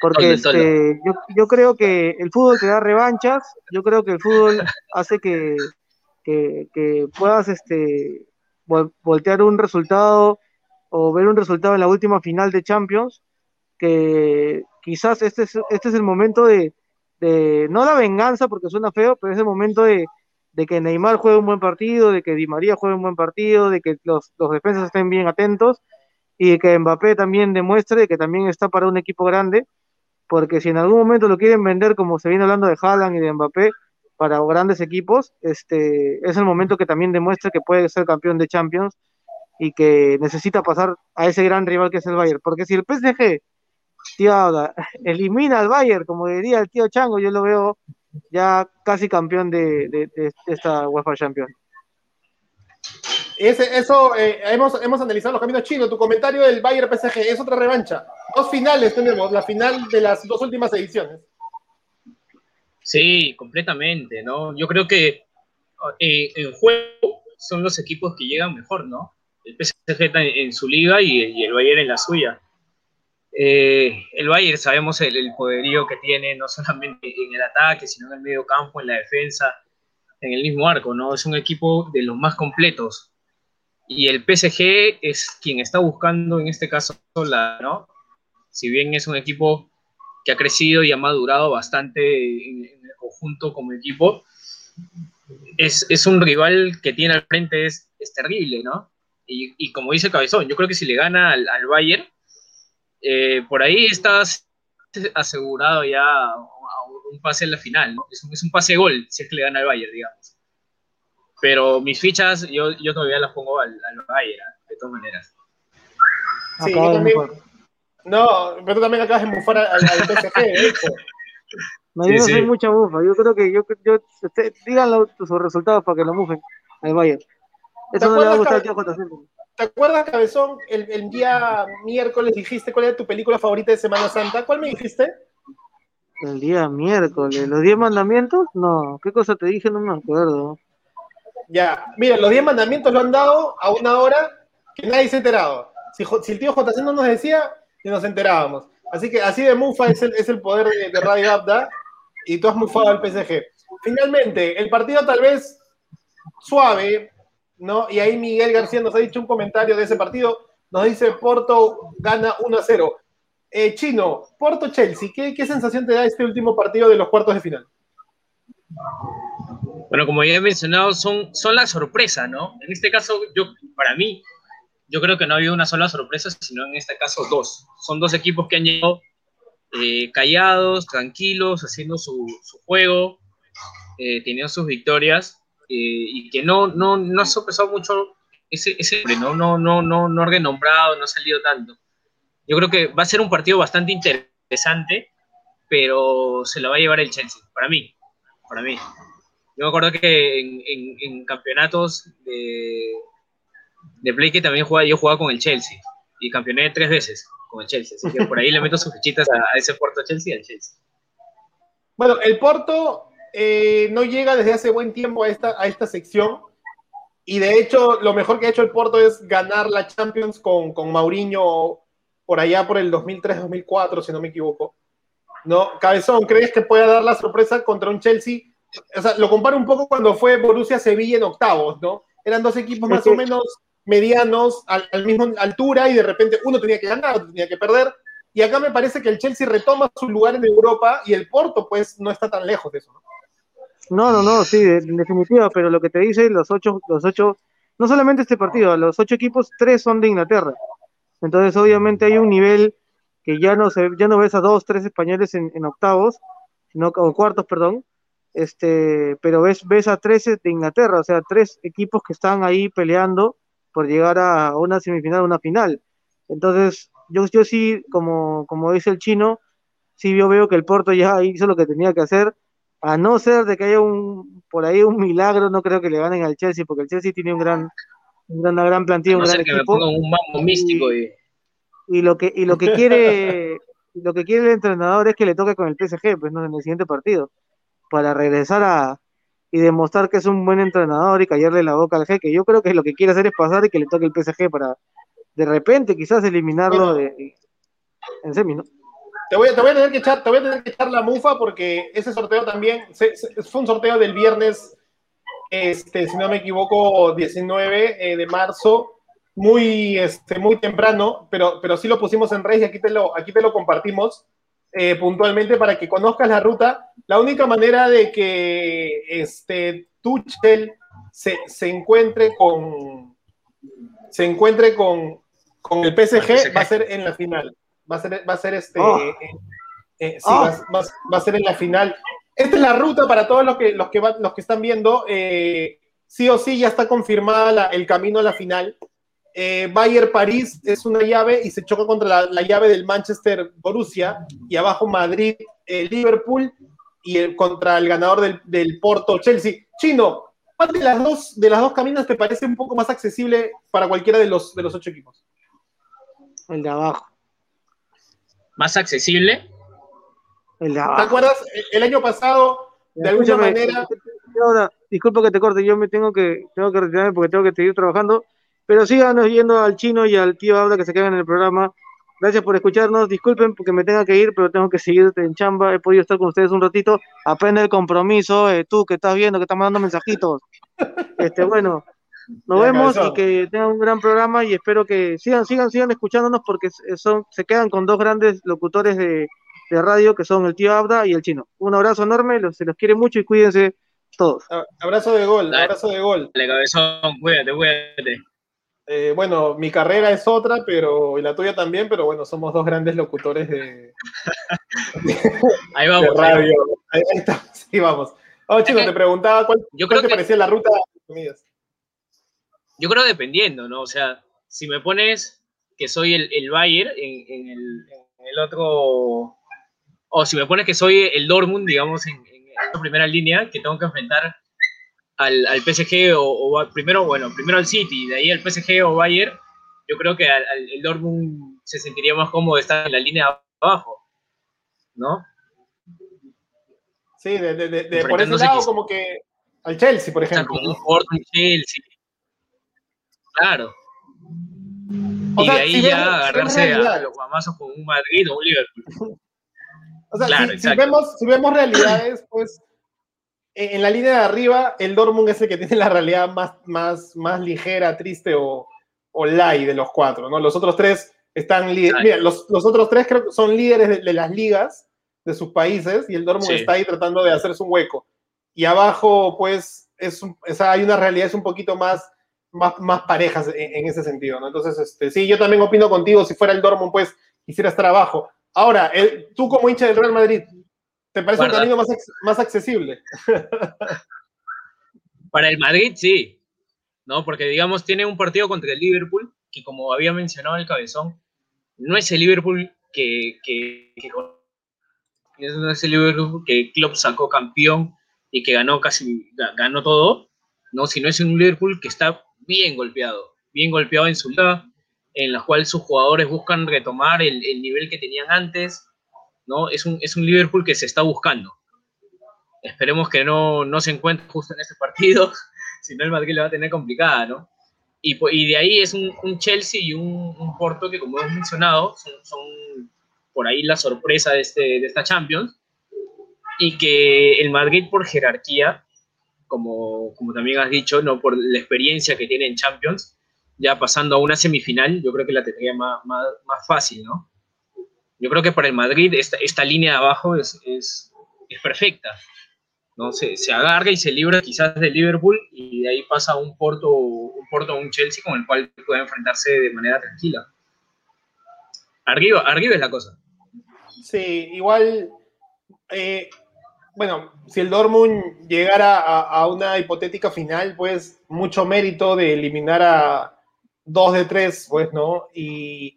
porque este, yo, yo, creo que el fútbol te da revanchas, yo creo que el fútbol hace que, que, puedas este, voltear un resultado o ver un resultado en la última final de Champions, que quizás este es, este es el momento de, de, no la venganza porque suena feo, pero es el momento de, de que Neymar juegue un buen partido, de que Di María juegue un buen partido, de que los, los defensas estén bien atentos y de que Mbappé también demuestre que también está para un equipo grande porque si en algún momento lo quieren vender como se viene hablando de Haaland y de Mbappé para grandes equipos, este es el momento que también demuestra que puede ser campeón de Champions y que necesita pasar a ese gran rival que es el Bayern, porque si el PSG tío, elimina al Bayern, como diría el tío Chango, yo lo veo ya casi campeón de, esta UEFA Champions.
Eso, eh, hemos, hemos analizado los caminos chinos. Tu comentario del Bayern PSG es otra revancha. Dos finales tenemos, la final de las dos últimas ediciones.
Sí, completamente, ¿no? Yo creo que eh, en juego son los equipos que llegan mejor, ¿no? El PSG está en, su liga y, el Bayern en la suya. Eh, el Bayern sabemos el, el, poderío que tiene, no solamente en el ataque, sino en el medio campo, en la defensa, en el mismo arco, ¿no? Es un equipo de los más completos. Y el PSG es quien está buscando en este caso la, ¿no? si bien es un equipo que ha crecido y ha madurado bastante en, el conjunto como equipo, es, un rival que tiene al frente, es, terrible, ¿no? Y, como dice Cabezón, yo creo que si le gana al, Bayern, eh, por ahí estás asegurado ya un pase en la final, ¿no? Es un, es un pase gol si es que le gana al Bayern, digamos. Pero mis fichas, yo, yo todavía las pongo al, Bayern, ¿eh? de todas maneras.
Sí, yo también, no, pero tú también acabas de bufar al, PSG, ¿eh? [LAUGHS]
No, yo no soy mucha bufa. Yo creo que yo, yo usted, díganlo sus resultados para que lo mufen al Bayern. Eso no le va a gustar al tío
¿Te acuerdas, Cabezón, el, el, día miércoles dijiste cuál era tu película favorita de Semana Santa? ¿Cuál me dijiste?
El día miércoles, ¿los 10 mandamientos? No, ¿qué cosa te dije? No me acuerdo.
Ya, mira, los 10 mandamientos lo han dado a una hora que nadie se ha enterado. Si, el tío JC no nos decía, y nos enterábamos. Así que así de mufa es el, es el poder de, Radio Abda y tú has mufado al PSG. Finalmente, el partido tal vez suave, ¿no? Y ahí Miguel García nos ha dicho un comentario de ese partido, nos dice Porto gana 1 a 0. Eh, Chino, Porto-Chelsea, ¿qué, ¿qué sensación te da este último partido de los cuartos de final?
Bueno, como ya he mencionado, son, son la sorpresa, ¿no? En este caso, yo, para mí, yo creo que no ha habido una sola sorpresa, sino en este caso dos. Son dos equipos que han llegado eh, callados, tranquilos, haciendo su, su juego, eh, teniendo sus victorias, eh, y que no, no, no ha sorpresado mucho ese, ese ¿no? No, no, no, no renombrado, no ha salido tanto. Yo creo que va a ser un partido bastante interesante, pero se lo va a llevar el Chelsea, para mí, para mí. Yo me acuerdo que en, campeonatos de, de Play que también jugaba, yo jugaba con el Chelsea y campeoné tres veces con el Chelsea. Así que por ahí le meto sus fichitas a, a ese Porto Chelsea y al Chelsea.
Bueno, el Porto eh, no llega desde hace buen tiempo a esta, a esta sección. Y de hecho, lo mejor que ha hecho el Porto es ganar la Champions con, con Mauriño por allá por el 2003-2004, si no me equivoco. ¿No? Cabezón, ¿crees que pueda dar la sorpresa contra un Chelsea? O sea, lo comparo un poco cuando fue Borussia-Sevilla en octavos, ¿no? Eran dos equipos más o menos medianos, al, al mismo altura, y de repente uno tenía que ganar, otro tenía que perder. Y acá me parece que el Chelsea retoma su lugar en Europa y el Porto, pues, no está tan lejos de eso, ¿no?
No, no, no, sí, en definitiva, pero lo que te dice, los ocho, los ocho, no solamente este partido, los ocho equipos, tres son de Inglaterra. Entonces, obviamente hay un nivel que ya no se, ya no ves a dos, tres españoles en, en octavos, sino o cuartos, perdón, este, pero ves, ves a tres de Inglaterra, o sea, tres equipos que están ahí peleando por llegar a una semifinal, una final. Entonces, yo, yo sí, como, como dice el chino, sí yo veo que el Porto ya hizo lo que tenía que hacer, a no ser de que haya un por ahí un milagro, no creo que le ganen al Chelsea, porque el Chelsea tiene un gran, un gran- una gran plantilla, un
No
gran
que me
equipo.
un mambo místico y
Y lo que, y lo que quiere, [LAUGHS] lo que quiere el entrenador es que le toque con el PSG, pues no en el siguiente partido, para regresar a y demostrar que es un buen entrenador y callarle la boca al jeque. Yo creo que lo que quiere hacer es pasar y que le toque el PSG para de repente quizás eliminarlo de, en semi, ¿no?
Te voy, a- te voy a tener que echar, te voy a tener que echar la mufa porque ese sorteo también se- se- fue un sorteo del viernes, este, si no me equivoco, 19 eh, de marzo, muy, este, muy temprano, pero, pero sí lo pusimos en redes y aquí te lo, aquí te lo compartimos eh, puntualmente para que conozcas la ruta. La única manera de que este, Tuchel se, se encuentre con se encuentre con, con el PSG,
PSG.
va a ser en la final. Va a ser, va a ser este.
Oh.
eh, eh, sí,
Oh.
va, va- va a ser en la final. Esta es la ruta para todos los que, los que, van- los que están viendo. eh, sí o sí ya está confirmada la- el camino a la final. Eh, Bayern París es una llave y se choca contra la, la llave del Manchester Borussia y abajo Madrid eh, Liverpool y el, contra el ganador del, del Porto Chelsea. Chino, ¿cuál de las dos de las dos caminos te parece un poco más accesible para cualquiera de los de los ocho equipos?
El de abajo,
más accesible.
el de
¿Te
abajo.
acuerdas? El, el año pasado, de alguna manera,
ahora, disculpa que te corte, yo me tengo que, tengo que retirarme porque tengo que seguir trabajando, pero síganos yendo al chino y al tío Abda que se quedan en el programa. Gracias por escucharnos, disculpen porque me tenga que ir, pero tengo que seguir en chamba, he podido estar con ustedes un ratito, aprende el compromiso, eh, tú que estás viendo, que estás mandando mensajitos. Este, bueno, nos
Ya,
vemos
cabezón.
y que tengan un gran programa y espero que sigan, sigan, sigan escuchándonos porque son, se quedan con dos grandes locutores de, de radio que son el tío Abda y el chino. Un abrazo enorme, los, se los quiere mucho y cuídense todos.
abrazo de gol, abrazo de gol.
Dale, cabezón, cuídate, cuídate.
Eh, bueno, mi carrera es otra, pero y la tuya también, pero bueno, somos dos grandes locutores de,
Ahí vamos. ahí
radio. Ahí, ahí está, [LAUGHS] sí, vamos. Oh, chico,
Es que
te preguntaba cuál,
Yo
cuál
creo
te
que
parecía la ruta de
yo creo dependiendo, ¿no? O sea, si me pones que soy el, el Bayern en, en el, en el otro, o si me pones que soy el Dortmund, digamos, en, en la primera línea, que tengo que enfrentar al, al PSG o, primero, bueno, primero al City, de ahí al PSG o Bayern, yo creo que al, al- el Dortmund se sentiría más cómodo de estar en la línea de abajo, ¿no?
Sí, de, de, de- de- por ese lado, como que al Chelsea, por
O sea,
ejemplo.
con
¿no?
un Porto, un Chelsea. Claro.
O
y
sea,
de ahí
si
ya
ves
agarrarse a,
realidad.
a los guamazos con un Madrid o un Liverpool. [LAUGHS]
O sea,
Claro,
si, vemos, si vemos realidades, pues en en la línea de arriba, el Dortmund es el que tiene la realidad más, más, más ligera, triste o, o light de los cuatro, ¿no? Los otros tres Están Mira, los, otros tres creo que son líderes de, las ligas de sus países y el Dortmund está ahí tratando de hacerse un hueco. Y abajo, pues, es, hay una realidad un poquito más, más, más parejas en, ese sentido, ¿no? Entonces, este, sí, yo también opino contigo, si fuera el Dortmund, pues, quisiera estar abajo. Ahora, tú como hincha del Real Madrid, ¿te parece un camino más, más accesible? [LAUGHS]
Para el Madrid, sí. ¿No? Porque, digamos, tiene un partido contra el Liverpool, que como había mencionado el cabezón, no es el Liverpool que, que, no es el Liverpool que Klopp sacó campeón y que ganó casi ganó todo, no, sino es un Liverpool que está bien golpeado, bien golpeado en su liga, en la cual sus jugadores buscan retomar el, el nivel que tenían antes, ¿no? Es un, es un Liverpool que se está buscando. Esperemos que no, no se encuentre justo en este partido, [LAUGHS] si no el Madrid le va a tener complicada, ¿no? Y, y de ahí es un, un Chelsea y un, un, Porto que, como hemos mencionado, son, son, por ahí la sorpresa de, este, de esta Champions. Y que el Madrid, por jerarquía, como, como también has dicho, no por la experiencia que tiene en Champions, ya pasando a una semifinal, yo creo que la tendría más, más, más fácil, ¿no? Yo creo que para el Madrid esta, esta línea de abajo es, es, es perfecta. ¿no? Se, se, agarra y se libra quizás del Liverpool y de ahí pasa un Porto, un Porto un Chelsea con el cual puede enfrentarse de manera tranquila. Arriba, arriba es la cosa.
Sí, igual, eh, bueno, si el Dortmund llegara a, a, una hipotética final, pues mucho mérito de eliminar a dos de tres, pues, ¿no? Y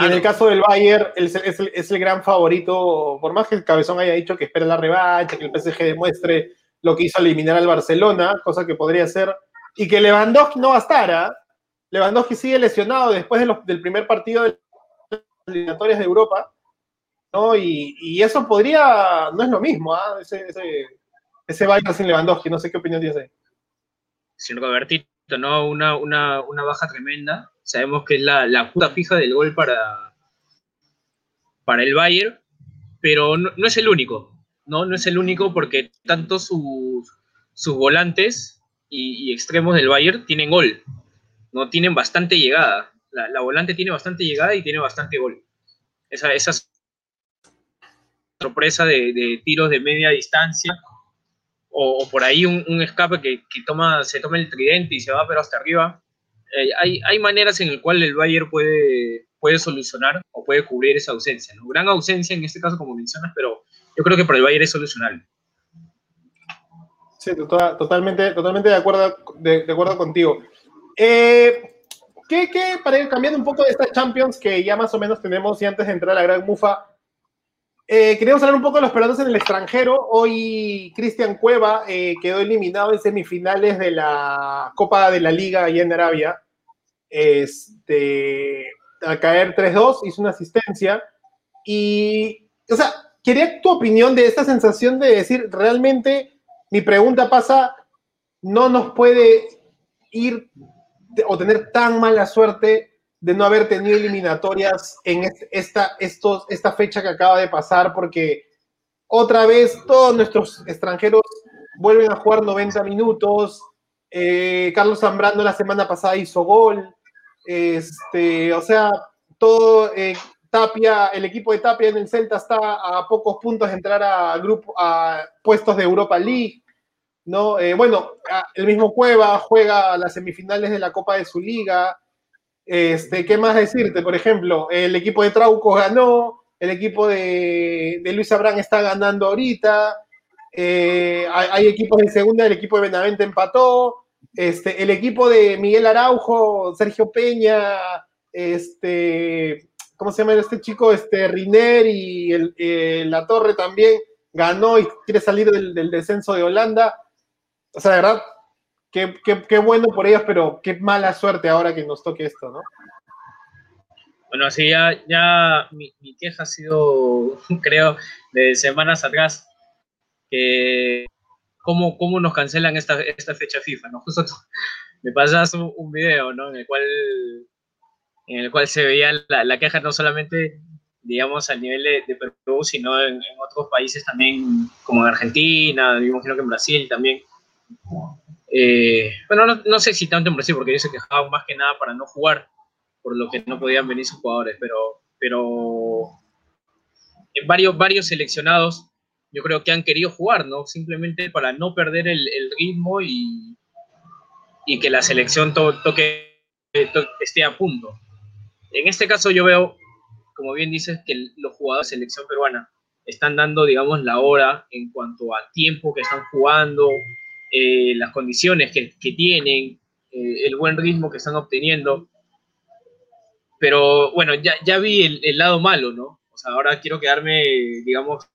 y en el caso del Bayern, es, es, el gran favorito, por más que el cabezón haya dicho que espera la revancha, que el PSG demuestre lo que hizo eliminar al Barcelona, cosa que podría ser, y que Lewandowski no bastara. Lewandowski sigue lesionado después de los, del primer partido de las eliminatorias de Europa, ¿no? Y, y, eso podría, no es lo mismo, ¿ah? ese, ese, ese Bayern sin Lewandowski, no sé qué opinión tienes ahí.
Sin Robertito, ¿no? Una, una, una baja tremenda Sabemos que es la, la puta fija del gol para, para el Bayern, pero no, es el único, ¿no? No es el único porque tanto sus, sus volantes y, extremos del Bayern tienen gol, ¿no? Tienen bastante llegada. La, volante tiene bastante llegada y tiene bastante gol. Esa, esa sorpresa de, tiros de media distancia o, por ahí un, escape que, que, toma, se toma el tridente y se va pero hasta arriba. Eh, hay, hay, maneras en las cuales el Bayern puede, puede solucionar o puede cubrir esa ausencia. ¿no? Gran ausencia en este caso, como mencionas, pero yo creo que para el Bayern es solucionable.
Sí, totalmente, totalmente de acuerdo, de, acuerdo contigo. Eh, ¿qué, qué, para ir cambiando un poco de estas Champions que ya más o menos tenemos y antes de entrar a la gran mufa, eh, queríamos hablar un poco de los pelotas en el extranjero. Hoy Cristian Cueva eh, quedó eliminado en semifinales de la Copa de la Liga allá en Arabia. Este, al caer 3-2, hizo una asistencia. Y, o sea, quería tu opinión de esta sensación de decir, realmente, mi pregunta pasa, no nos puede ir o tener tan mala suerte de no haber tenido eliminatorias en esta, estos, esta fecha que acaba de pasar, porque otra vez todos nuestros extranjeros vuelven a jugar 90 minutos. Eh, Carlos Zambrano la semana pasada hizo gol. Este, o sea, todo eh, Tapia, el equipo de Tapia en el Celta está a pocos puntos de entrar a, grupo, a puestos de Europa League. ¿no? Eh, bueno, el mismo Cueva juega las semifinales de la Copa de su liga. Este, ¿Qué más decirte? Por ejemplo, el equipo de Trauco ganó, el equipo de, Luis Abrán está ganando ahorita, eh, hay, equipos en segunda, el equipo de Benavente empató, este, el equipo de Miguel Araujo, Sergio Peña, este, ¿cómo se llama este chico? Este, Riner y el, eh, La Torre también ganó y quiere salir del, descenso de Holanda. O sea, de verdad, qué, qué, qué, bueno por ellas, pero qué mala suerte ahora que nos toque esto, ¿no?
Bueno, así ya, ya mi, mi, queja ha sido, [LAUGHS] creo, de semanas atrás, que cómo, cómo nos cancelan esta, esta fecha FIFA, ¿no? [LAUGHS] Justo me pasas un, un, video, ¿no? En el cual, en el cual se veía la, la queja no solamente, digamos, a nivel de, de Perú, sino en, en, otros países también, como en Argentina, me imagino que en Brasil también eh, bueno, no, no, sé si tanto en Brasil, porque ellos se quejaban más que nada para no jugar, por lo que no podían venir sus jugadores, pero, pero en varios, varios seleccionados yo creo que han querido jugar, ¿no? Simplemente para no perder el, ritmo y, y, que la selección toque, esté a punto. En este caso yo veo, como bien dices, que los jugadores de selección peruana están dando, digamos, la hora en cuanto a tiempo que están jugando, eh, las condiciones que, tienen, eh, el buen ritmo que están obteniendo. Pero bueno, ya, ya vi el, lado malo, ¿no? O sea, ahora quiero quedarme, digamos,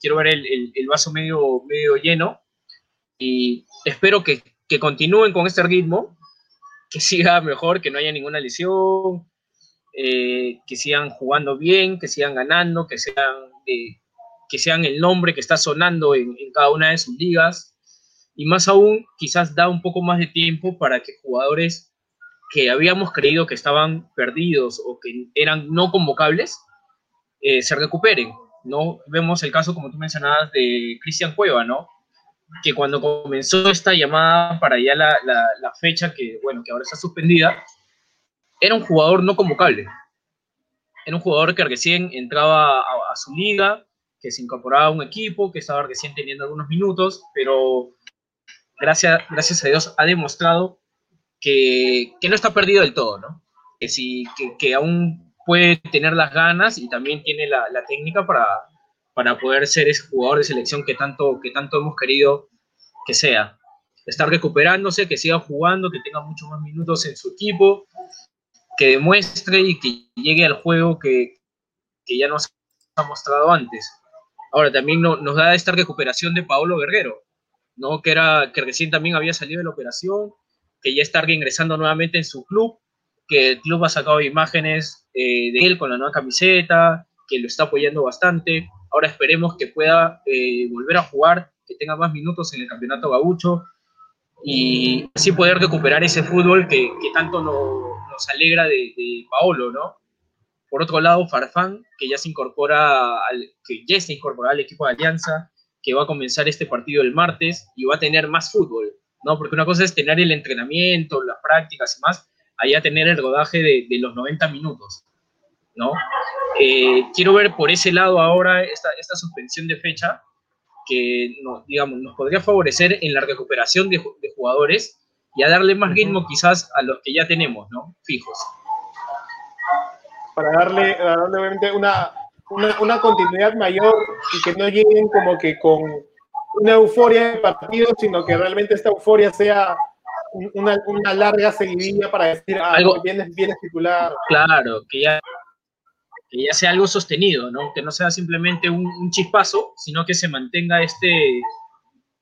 quiero ver el, el, vaso medio, medio lleno y espero que, que, continúen con este ritmo, que siga mejor, que no haya ninguna lesión, eh, que sigan jugando bien, que sigan ganando, que sean, que sean el nombre que está sonando en, en, cada una de sus ligas. Y más aún, quizás da un poco más de tiempo para que jugadores que habíamos creído que estaban perdidos o que eran no convocables, eh, se recuperen. ¿no? Vemos el caso, como tú mencionabas, de Cristian Cueva, ¿no? Que cuando comenzó esta llamada para ya la, la, fecha que, bueno, que ahora está suspendida, era un jugador no convocable. Era un jugador que recién entraba a, su liga, que se incorporaba a un equipo, que estaba recién teniendo algunos minutos, pero gracias, gracias a Dios ha demostrado que, que no está perdido del todo, ¿no? Que, sí, que, que aún puede tener las ganas y también tiene la, la técnica para, para poder ser ese jugador de selección que tanto, que tanto hemos querido que sea. Estar recuperándose, que siga jugando, que tenga muchos más minutos en su equipo, que demuestre y que llegue al juego que, que ya nos ha mostrado antes. Ahora, también no, nos da esta recuperación de Paolo Guerrero, ¿no? que, era, que recién también había salido de la operación, que ya está reingresando nuevamente en su club que el club ha sacado imágenes eh, de él con la nueva camiseta, que lo está apoyando bastante. Ahora esperemos que pueda eh, volver a jugar, que tenga más minutos en el campeonato gaucho y así poder recuperar ese fútbol que, que tanto nos alegra de, de, Paolo, ¿no? Por otro lado, Farfán, que ya se incorpora al, que ya se incorpora al equipo de Alianza, que va a comenzar este partido el martes y va a tener más fútbol, ¿no? Porque una cosa es tener el entrenamiento, las prácticas y más, allá tener el rodaje de, de los 90 minutos, ¿no? Eh, quiero ver por ese lado ahora esta, esta suspensión de fecha que, no, digamos, nos podría favorecer en la recuperación de, de jugadores y a darle más ritmo quizás a los que ya tenemos, ¿no? Fijos.
Para darle, para darle obviamente una, una, una, continuidad mayor y que no lleguen como que con una euforia de partido, sino que realmente esta euforia sea una, una, larga seguidilla para decir, ah, algo bien, bien titular.
Claro, que ya, que ya sea algo sostenido, ¿no? Que no sea simplemente un, un, chispazo, sino que se mantenga este,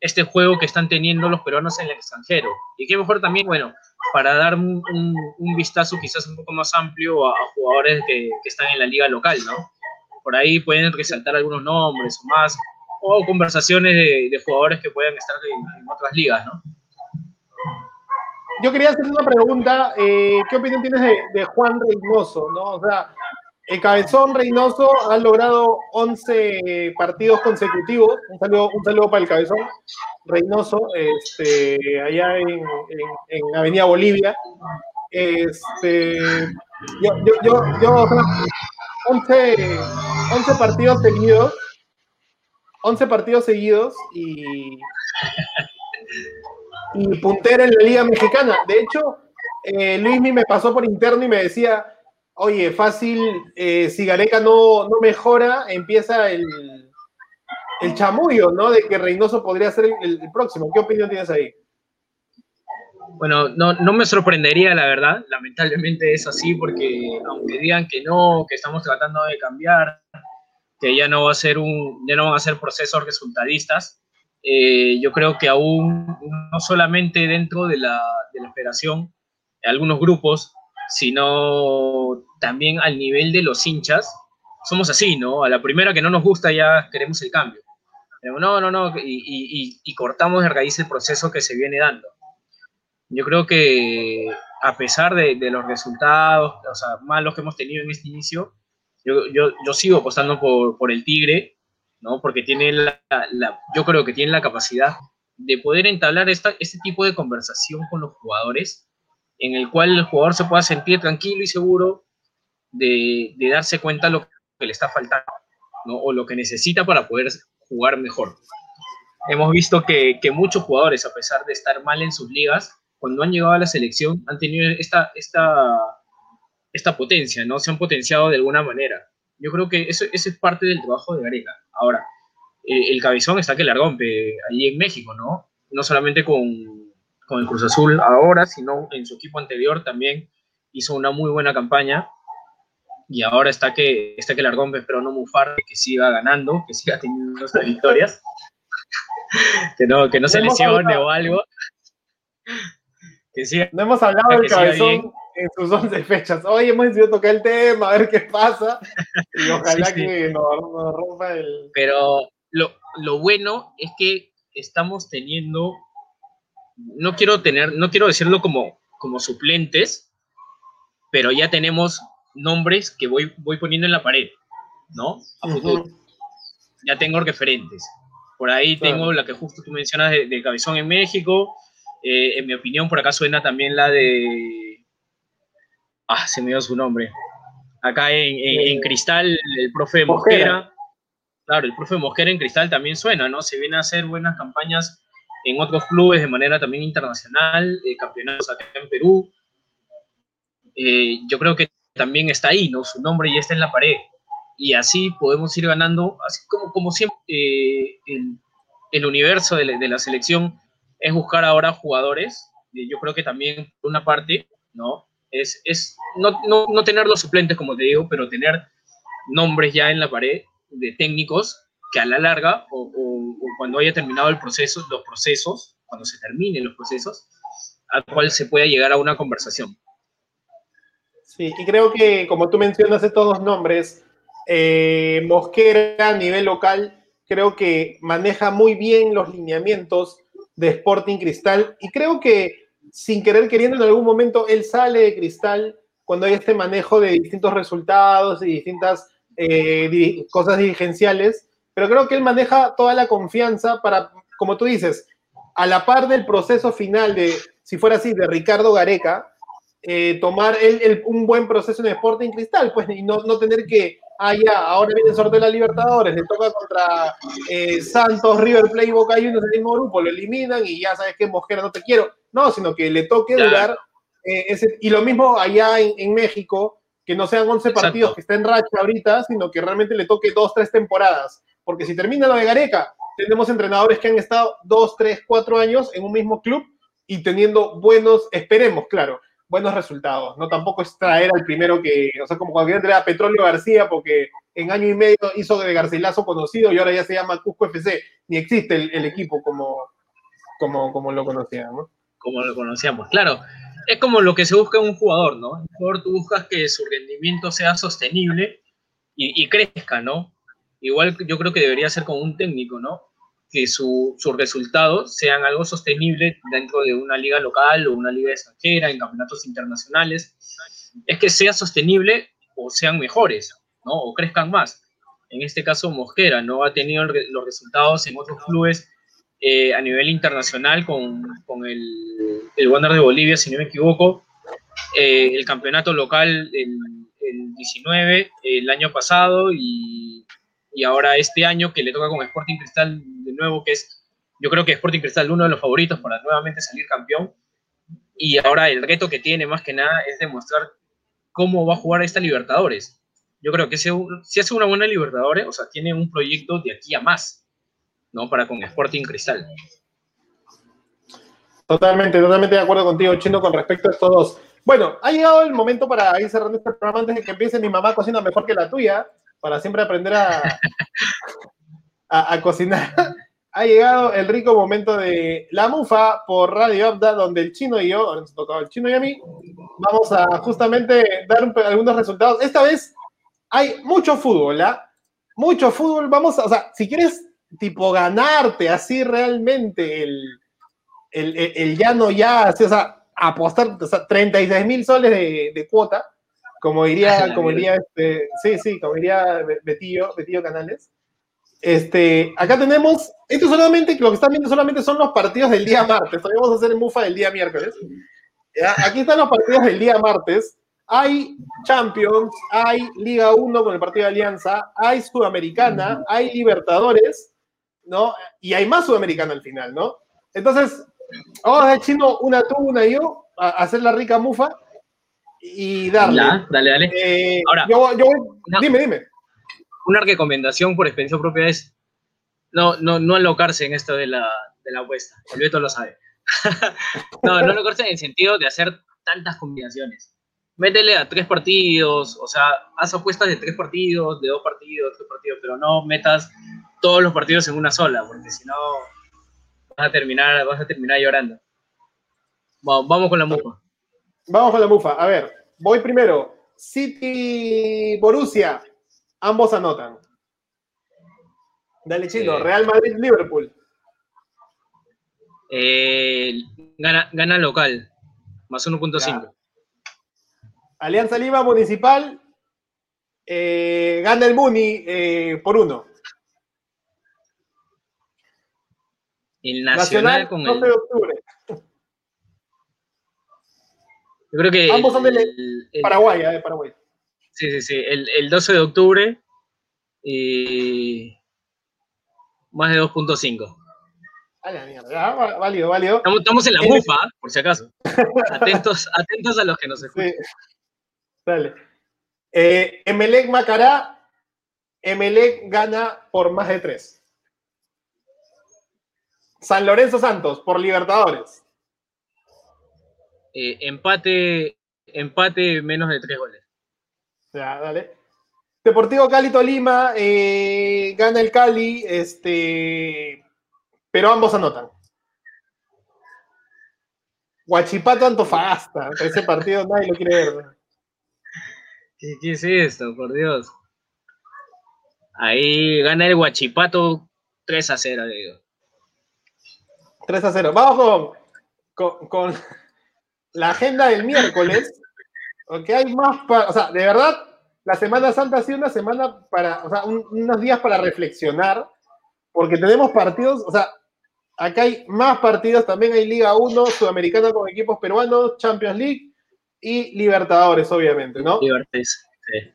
este juego que están teniendo los peruanos en el extranjero. Y que mejor también, bueno, para dar un, un, un vistazo quizás un poco más amplio a, a jugadores que, que, están en la liga local, ¿no? Por ahí pueden resaltar algunos nombres o más, o conversaciones de, jugadores que puedan estar en, otras ligas, ¿no?
yo quería hacer una pregunta. Eh, ¿Qué opinión tienes de, Juan Reynoso? ¿no? O sea, el cabezón Reynoso ha logrado 11 partidos consecutivos. Un saludo, un saludo para el cabezón Reynoso, este, allá en, en, en Avenida Bolivia. Este, yo, yo, yo, yo 11, 11 partidos seguidos. 11 partidos seguidos y puntera en la Liga Mexicana. De hecho, eh, Luismi me pasó por interno y me decía, oye, fácil, eh, si Gareca no, no mejora, empieza el, el chamullo, ¿no? De que Reynoso podría ser el, próximo. ¿Qué opinión tienes ahí?
Bueno, no, no me sorprendería, la verdad. Lamentablemente es así porque aunque digan que no, que estamos tratando de cambiar, que ya no va a ser un, ya no van a ser procesos resultadistas, eh, yo creo que aún no solamente dentro de la, de la federación, algunos grupos, sino también al nivel de los hinchas, somos así, ¿no? A la primera que no nos gusta ya queremos el cambio. No, no, no, y, y, y, cortamos de raíz el proceso que se viene dando. Yo creo que a pesar de, de los resultados, o sea, malos que hemos tenido en este inicio, yo, yo, yo sigo apostando por, por el Tigre, ¿no? Porque tiene la, la, yo creo que tiene la capacidad de poder entablar esta, este tipo de conversación con los jugadores en el cual el jugador se pueda sentir tranquilo y seguro de, darse cuenta lo que le está faltando o lo que necesita para poder jugar mejor. Hemos visto que, muchos jugadores, a pesar de estar mal en sus ligas, cuando han llegado a la selección han tenido esta, esta, esta potencia, ¿no? Se han potenciado de alguna manera. Yo creo que eso, es parte del trabajo de Gareca. Ahora, eh, el cabezón está que largompe ahí en México, ¿no? No solamente con, con el Cruz Azul ahora, sino en su equipo anterior también hizo una muy buena campaña y ahora está que está que Largón espero no mufar, que siga ganando, que siga teniendo nuestras [LAUGHS] victorias, [LAUGHS] que no, que no se lesione o algo.
Que siga, no hemos hablado del cabezón en sus 11 fechas. Hoy hemos decidido tocar el tema, a ver qué pasa. [LAUGHS] Y ojalá que nos, rompa el.
Pero lo, lo bueno es que estamos teniendo. No quiero tener, no quiero decirlo como, como suplentes, pero ya tenemos nombres que voy, voy poniendo en la pared, ¿no? A futuro. Ya tengo referentes. Por ahí tengo la que justo tú mencionas de, Cabezón en México. Eh, en mi opinión, por acá suena también la de. Ah, se me dio su nombre. Acá en, en, Cristal, el profe Mosquera. Claro, el profe Mosquera en Cristal también suena, ¿no? Se viene a hacer buenas campañas en otros clubes de manera también internacional, eh, campeonatos acá en Perú. Eh, yo creo que también está ahí, ¿no? Su nombre ya está en la pared. Y así podemos ir ganando, así como, como siempre, eh, el, universo de la, selección es buscar ahora jugadores. yo creo que también, una parte, ¿no? Es, es no, no, no, tener los suplentes, como te digo, pero tener nombres ya en la pared de técnicos que a la larga, o, o cuando haya terminado el proceso, los procesos, cuando se terminen los procesos, al cual se pueda llegar a una conversación.
Sí, y creo que, como tú mencionas estos dos nombres, eh, Mosquera a nivel local, creo que maneja muy bien los lineamientos de Sporting Cristal. Y creo que sin querer queriendo en algún momento él sale de Cristal cuando hay este manejo de distintos resultados y distintas eh, cosas dirigenciales, pero creo que él maneja toda la confianza para, como tú dices, a la par del proceso final de, si fuera así, de Ricardo Gareca, eh, tomar un buen proceso en Sporting Cristal, pues, y no, no tener que, ah, ya, ahora viene el sorteo de la Libertadores, le toca contra eh, Santos, River Plate y Boca Juniors del mismo grupo, lo eliminan y ya sabes que Mosquera no te quiero. No, sino que le toque durar eh, ese, y lo mismo allá en, México, que no sean 11 partidos que estén en racha ahorita, sino que realmente le toque dos, tres temporadas. Porque si termina lo de Gareca, tenemos entrenadores que han estado dos, tres, cuatro años en un mismo club y teniendo buenos, esperemos, claro, buenos resultados. No tampoco es traer al primero que, o sea, como querían traer Petróleo García, porque en año y medio hizo de Garcilaso conocido y ahora ya se llama Cusco FC. Ni existe el, equipo como, como, como lo conocíamos.
Como lo conocíamos, claro. Es como lo que se busca en un jugador, ¿no? Un jugador tú buscas que su rendimiento sea sostenible y, y crezca, ¿no? Igual yo creo que debería ser como un técnico, ¿no? Que sus resultados sean algo sostenible dentro de una liga local o una liga extranjera, en campeonatos internacionales, es que sea sostenible o sean mejores, ¿no? O crezcan más. En este caso, Mosquera no ha tenido los resultados en otros clubes eh, a nivel internacional con, con el, el Wander de Bolivia, si no me equivoco, eh, el campeonato local el, el 19 el año pasado y y ahora este año que le toca con Sporting Cristal de nuevo, que es, yo creo que Sporting Cristal uno de los favoritos para nuevamente salir campeón. Y ahora el reto que tiene más que nada es demostrar cómo va a jugar esta Libertadores. Yo creo que si, si hace una buena Libertadores, o sea, tiene un proyecto de aquí a más, ¿no? Para con Sporting Cristal.
Totalmente, totalmente de acuerdo contigo, Chino, con respecto a estos dos. Bueno, ha llegado el momento para ir cerrando este programa antes de que empiece mi mamá cocina mejor que la tuya para siempre aprender a, [LAUGHS] a, cocinar. [LAUGHS] ha llegado el rico momento de la mufa por Radio Abda, donde el chino y yo, ahora nos tocado el chino y a mí, vamos a justamente dar algunos resultados. Esta vez hay mucho fútbol, ¿ah? Mucho fútbol. Vamos a, o sea, si quieres, tipo, ganarte así realmente el, el, el, ya no ya, así, o sea, apostar o sea, 36 mil soles de, de cuota como diría, [LAUGHS] como diría este, sí, sí, como diría Betillo, Betillo Canales. Este, acá tenemos, esto solamente, lo que están viendo solamente son los partidos del día martes, todavía vamos a hacer el MUFA del día miércoles. Aquí están los partidos del día martes. Hay Champions, hay Liga 1 con el partido de Alianza, hay Sudamericana, hay Libertadores, ¿no? Y hay más Sudamericana al final, ¿no? Entonces, vamos a hacer chino una tú, una yo, a hacer la rica mufa y darle.
Ya, dale, dale.
Eh,
Ahora,
yo, yo dime, dime.
Una recomendación por experiencia propia es no, no, no alocarse en esto de la, de la apuesta. El Beto lo sabe. [LAUGHS] no, no alocarse en el sentido de hacer tantas combinaciones. Métele a tres partidos, o sea, haz apuestas de tres partidos, de dos partidos, tres partidos, pero no metas todos los partidos en una sola, porque si no vas a terminar, vas a terminar llorando. Vamos, vamos con la mufa.
Vamos con la mufa. A ver, voy primero. City, Borussia. Ambos anotan. Dale, chino.
Eh.
Real Madrid, Liverpool.
Eh, gana, gana local, más 1.5.
Alianza Lima, Municipal. eh, gana el Muni por uno.
El Nacional, con
12
el.
de octubre.
Yo creo que.
Ambos son del-
el- el-
Paraguay, Paraguay.
Sí, sí, sí. El, el 12 de octubre. Y. Más de 2.5.
A la mierda. Va- válido, válido.
Estamos, estamos en la mufa, por si acaso. Atentos, [LAUGHS] atentos a los que nos escuchan.
Sí. Dale. Eh, Emelec Macará. Emelec gana por más de tres. San Lorenzo Santos por Libertadores.
Eh, empate, empate menos de 3 goles.
Ya, dale. Deportivo Cali Tolima, eh, gana el Cali, este, pero ambos anotan. Huachipato Antofagasta, ese partido nadie lo quiere ver.
¿Qué, qué es esto, por Dios? Ahí gana el Guachipato 3 a 0, le digo.
3 a 0. Vamos con, con, con la agenda del miércoles, porque hay más, o sea, de verdad, la Semana Santa ha sido una semana para, o sea, un- unos días para reflexionar, porque tenemos partidos, o sea, acá hay más partidos, también hay Liga 1, Sudamericana con equipos peruanos, Champions League y Libertadores, obviamente, ¿no?
Libertes. sí.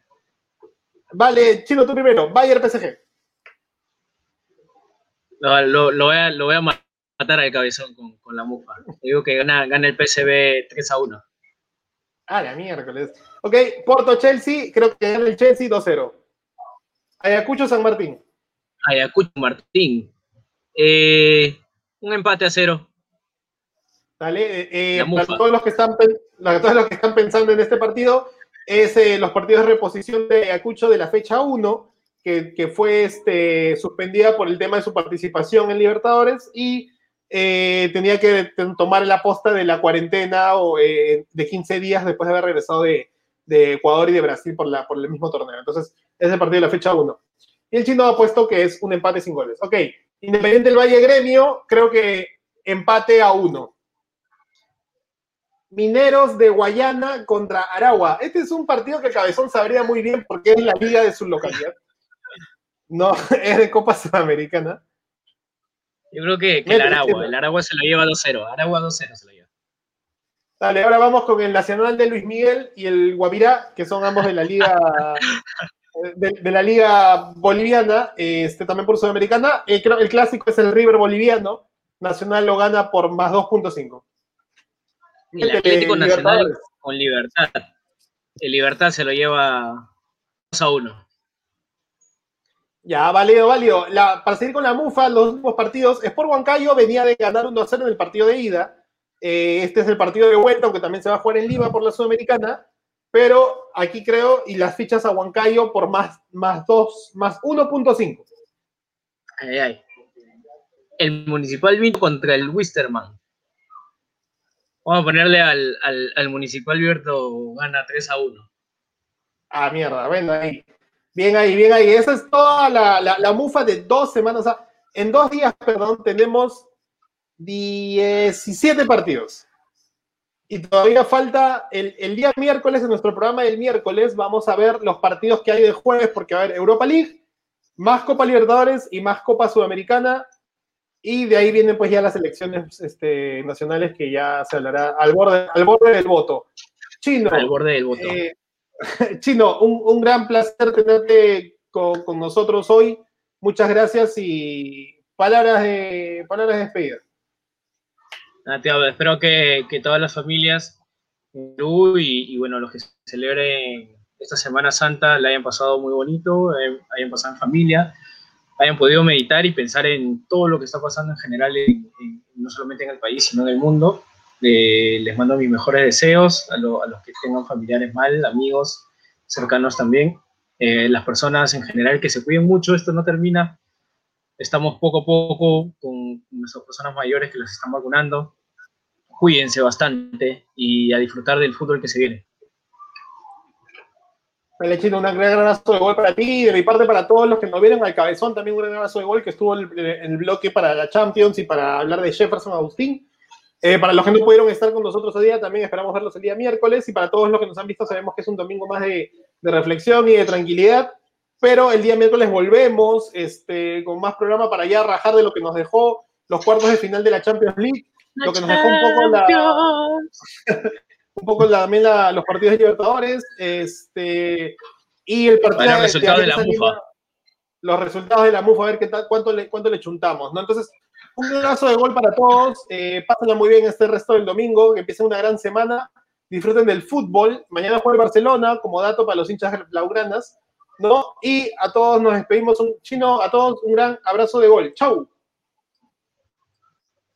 Vale, Chino, tú primero, Bayern PSG.
Lo, lo- lo voy a, lo voy a matar al cabezón con, con la mufa. Digo que gana, gana el PSV 3 a 1.
Ah, la miércoles. Ok, Porto-Chelsea, creo que gana el Chelsea 2-0. Ayacucho San Martín.
Ayacucho Martín. Eh, un empate a cero.
¿Vale? Eh, eh, para todos los, que están, pen- para todos los que están pensando en este partido, es eh, los partidos de reposición de Ayacucho de la fecha 1, que, que fue este, suspendida por el tema de su participación en Libertadores y eh, tenía que tomar la posta de la cuarentena o, eh, de 15 días después de haber regresado de, de Ecuador y de Brasil por, la, por el mismo torneo. Entonces, es el partido de la fecha 1. Y el chino ha puesto que es un empate sin goles. Ok, Independiente del Valle Gremio, creo que empate a 1. Mineros de Guayana contra Aragua. Este es un partido que Cabezón sabría muy bien porque es la liga de su localidad. No, [LAUGHS] es de Copa Sudamericana.
Yo creo que, que el Aragua. El Aragua se lo lleva 2-0. Aragua 2-0 se lo lleva.
Dale, ahora vamos con el Nacional de Luis Miguel y el Guavirá, que son ambos de la liga [LAUGHS] de, de la liga boliviana, este también por Sudamericana. Eh, creo- el clásico es el River boliviano. Nacional lo gana por más 2.5.
El
El de
Atlético Nacional con Libertad. El Libertad se lo lleva 2 a 1.
Ya, válido, válido. La, para seguir con la mufa, los últimos partidos, Sport Huancayo venía de ganar 1-0 en el partido de ida. Eh, este es el partido de vuelta, aunque también se va a jugar en Lima por la Sudamericana. Pero aquí creo, y las fichas a Huancayo por más, más 2, más 1.5.
Ay, ay. El Municipal vino contra el Wisterman. Vamos a ponerle al, al, al Municipal Alberto gana 3 a 1.
Ah, mierda, bueno, ahí. Bien ahí, bien ahí. Esa es toda la, la- la mufa de dos semanas. O sea, en dos días, perdón, tenemos 17 partidos. Y todavía falta el, el día miércoles, en nuestro programa del miércoles, vamos a ver los partidos que hay de jueves, porque va a haber Europa League, más Copa Libertadores y más Copa Sudamericana. Y de ahí vienen pues ya las elecciones este, nacionales que ya se hablará al borde, al borde del voto. Chino.
Al borde del voto.
Eh, [LAUGHS] Chino, un, un, gran placer tenerte con, con, nosotros hoy. Muchas gracias y palabras de, palabras de despedida.
Ah, espero que, que, todas las familias Perú y, y, bueno, los que celebren esta Semana Santa la hayan pasado muy bonito, eh, hayan pasado en familia, hayan podido meditar y pensar en todo lo que está pasando en general, en, en, no solamente en el país, sino en el mundo. Eh, les mando mis mejores deseos a, lo, a, los que tengan familiares mal, amigos cercanos también. Eh, las personas en general que se cuiden mucho, esto no termina. Estamos poco a poco con nuestras personas mayores que los están vacunando. Cuídense bastante y a disfrutar del fútbol que se viene.
Vale, Chino, un gran abrazo de gol para ti y de mi parte para todos los que nos vieron al cabezón, también un gran abrazo de gol que estuvo en el bloque para la Champions y para hablar de Jefferson Agustín. Eh, para los que no pudieron estar con nosotros hoy día, también esperamos verlos el día miércoles y para todos los que nos han visto sabemos que es un domingo más de, de reflexión y de tranquilidad, pero el día miércoles volvemos este, con más programa para ya rajar de lo que nos dejó los cuartos de final de la Champions League, lo que nos dejó un poco la... un poco la, también la, los partidos de Libertadores, este, y el partido
los resultados de, de la MUFA.
Los resultados de la MUFA, a ver qué tal, cuánto le, cuánto le chuntamos, ¿no? Entonces, un abrazo de gol para todos. Eh, muy bien este resto del domingo, que empiece una gran semana. Disfruten del fútbol. Mañana juega el Barcelona, como dato para los hinchas blaugranas. ¿no? Y a todos nos despedimos. Un chino, a todos un gran abrazo de gol. ¡Chau!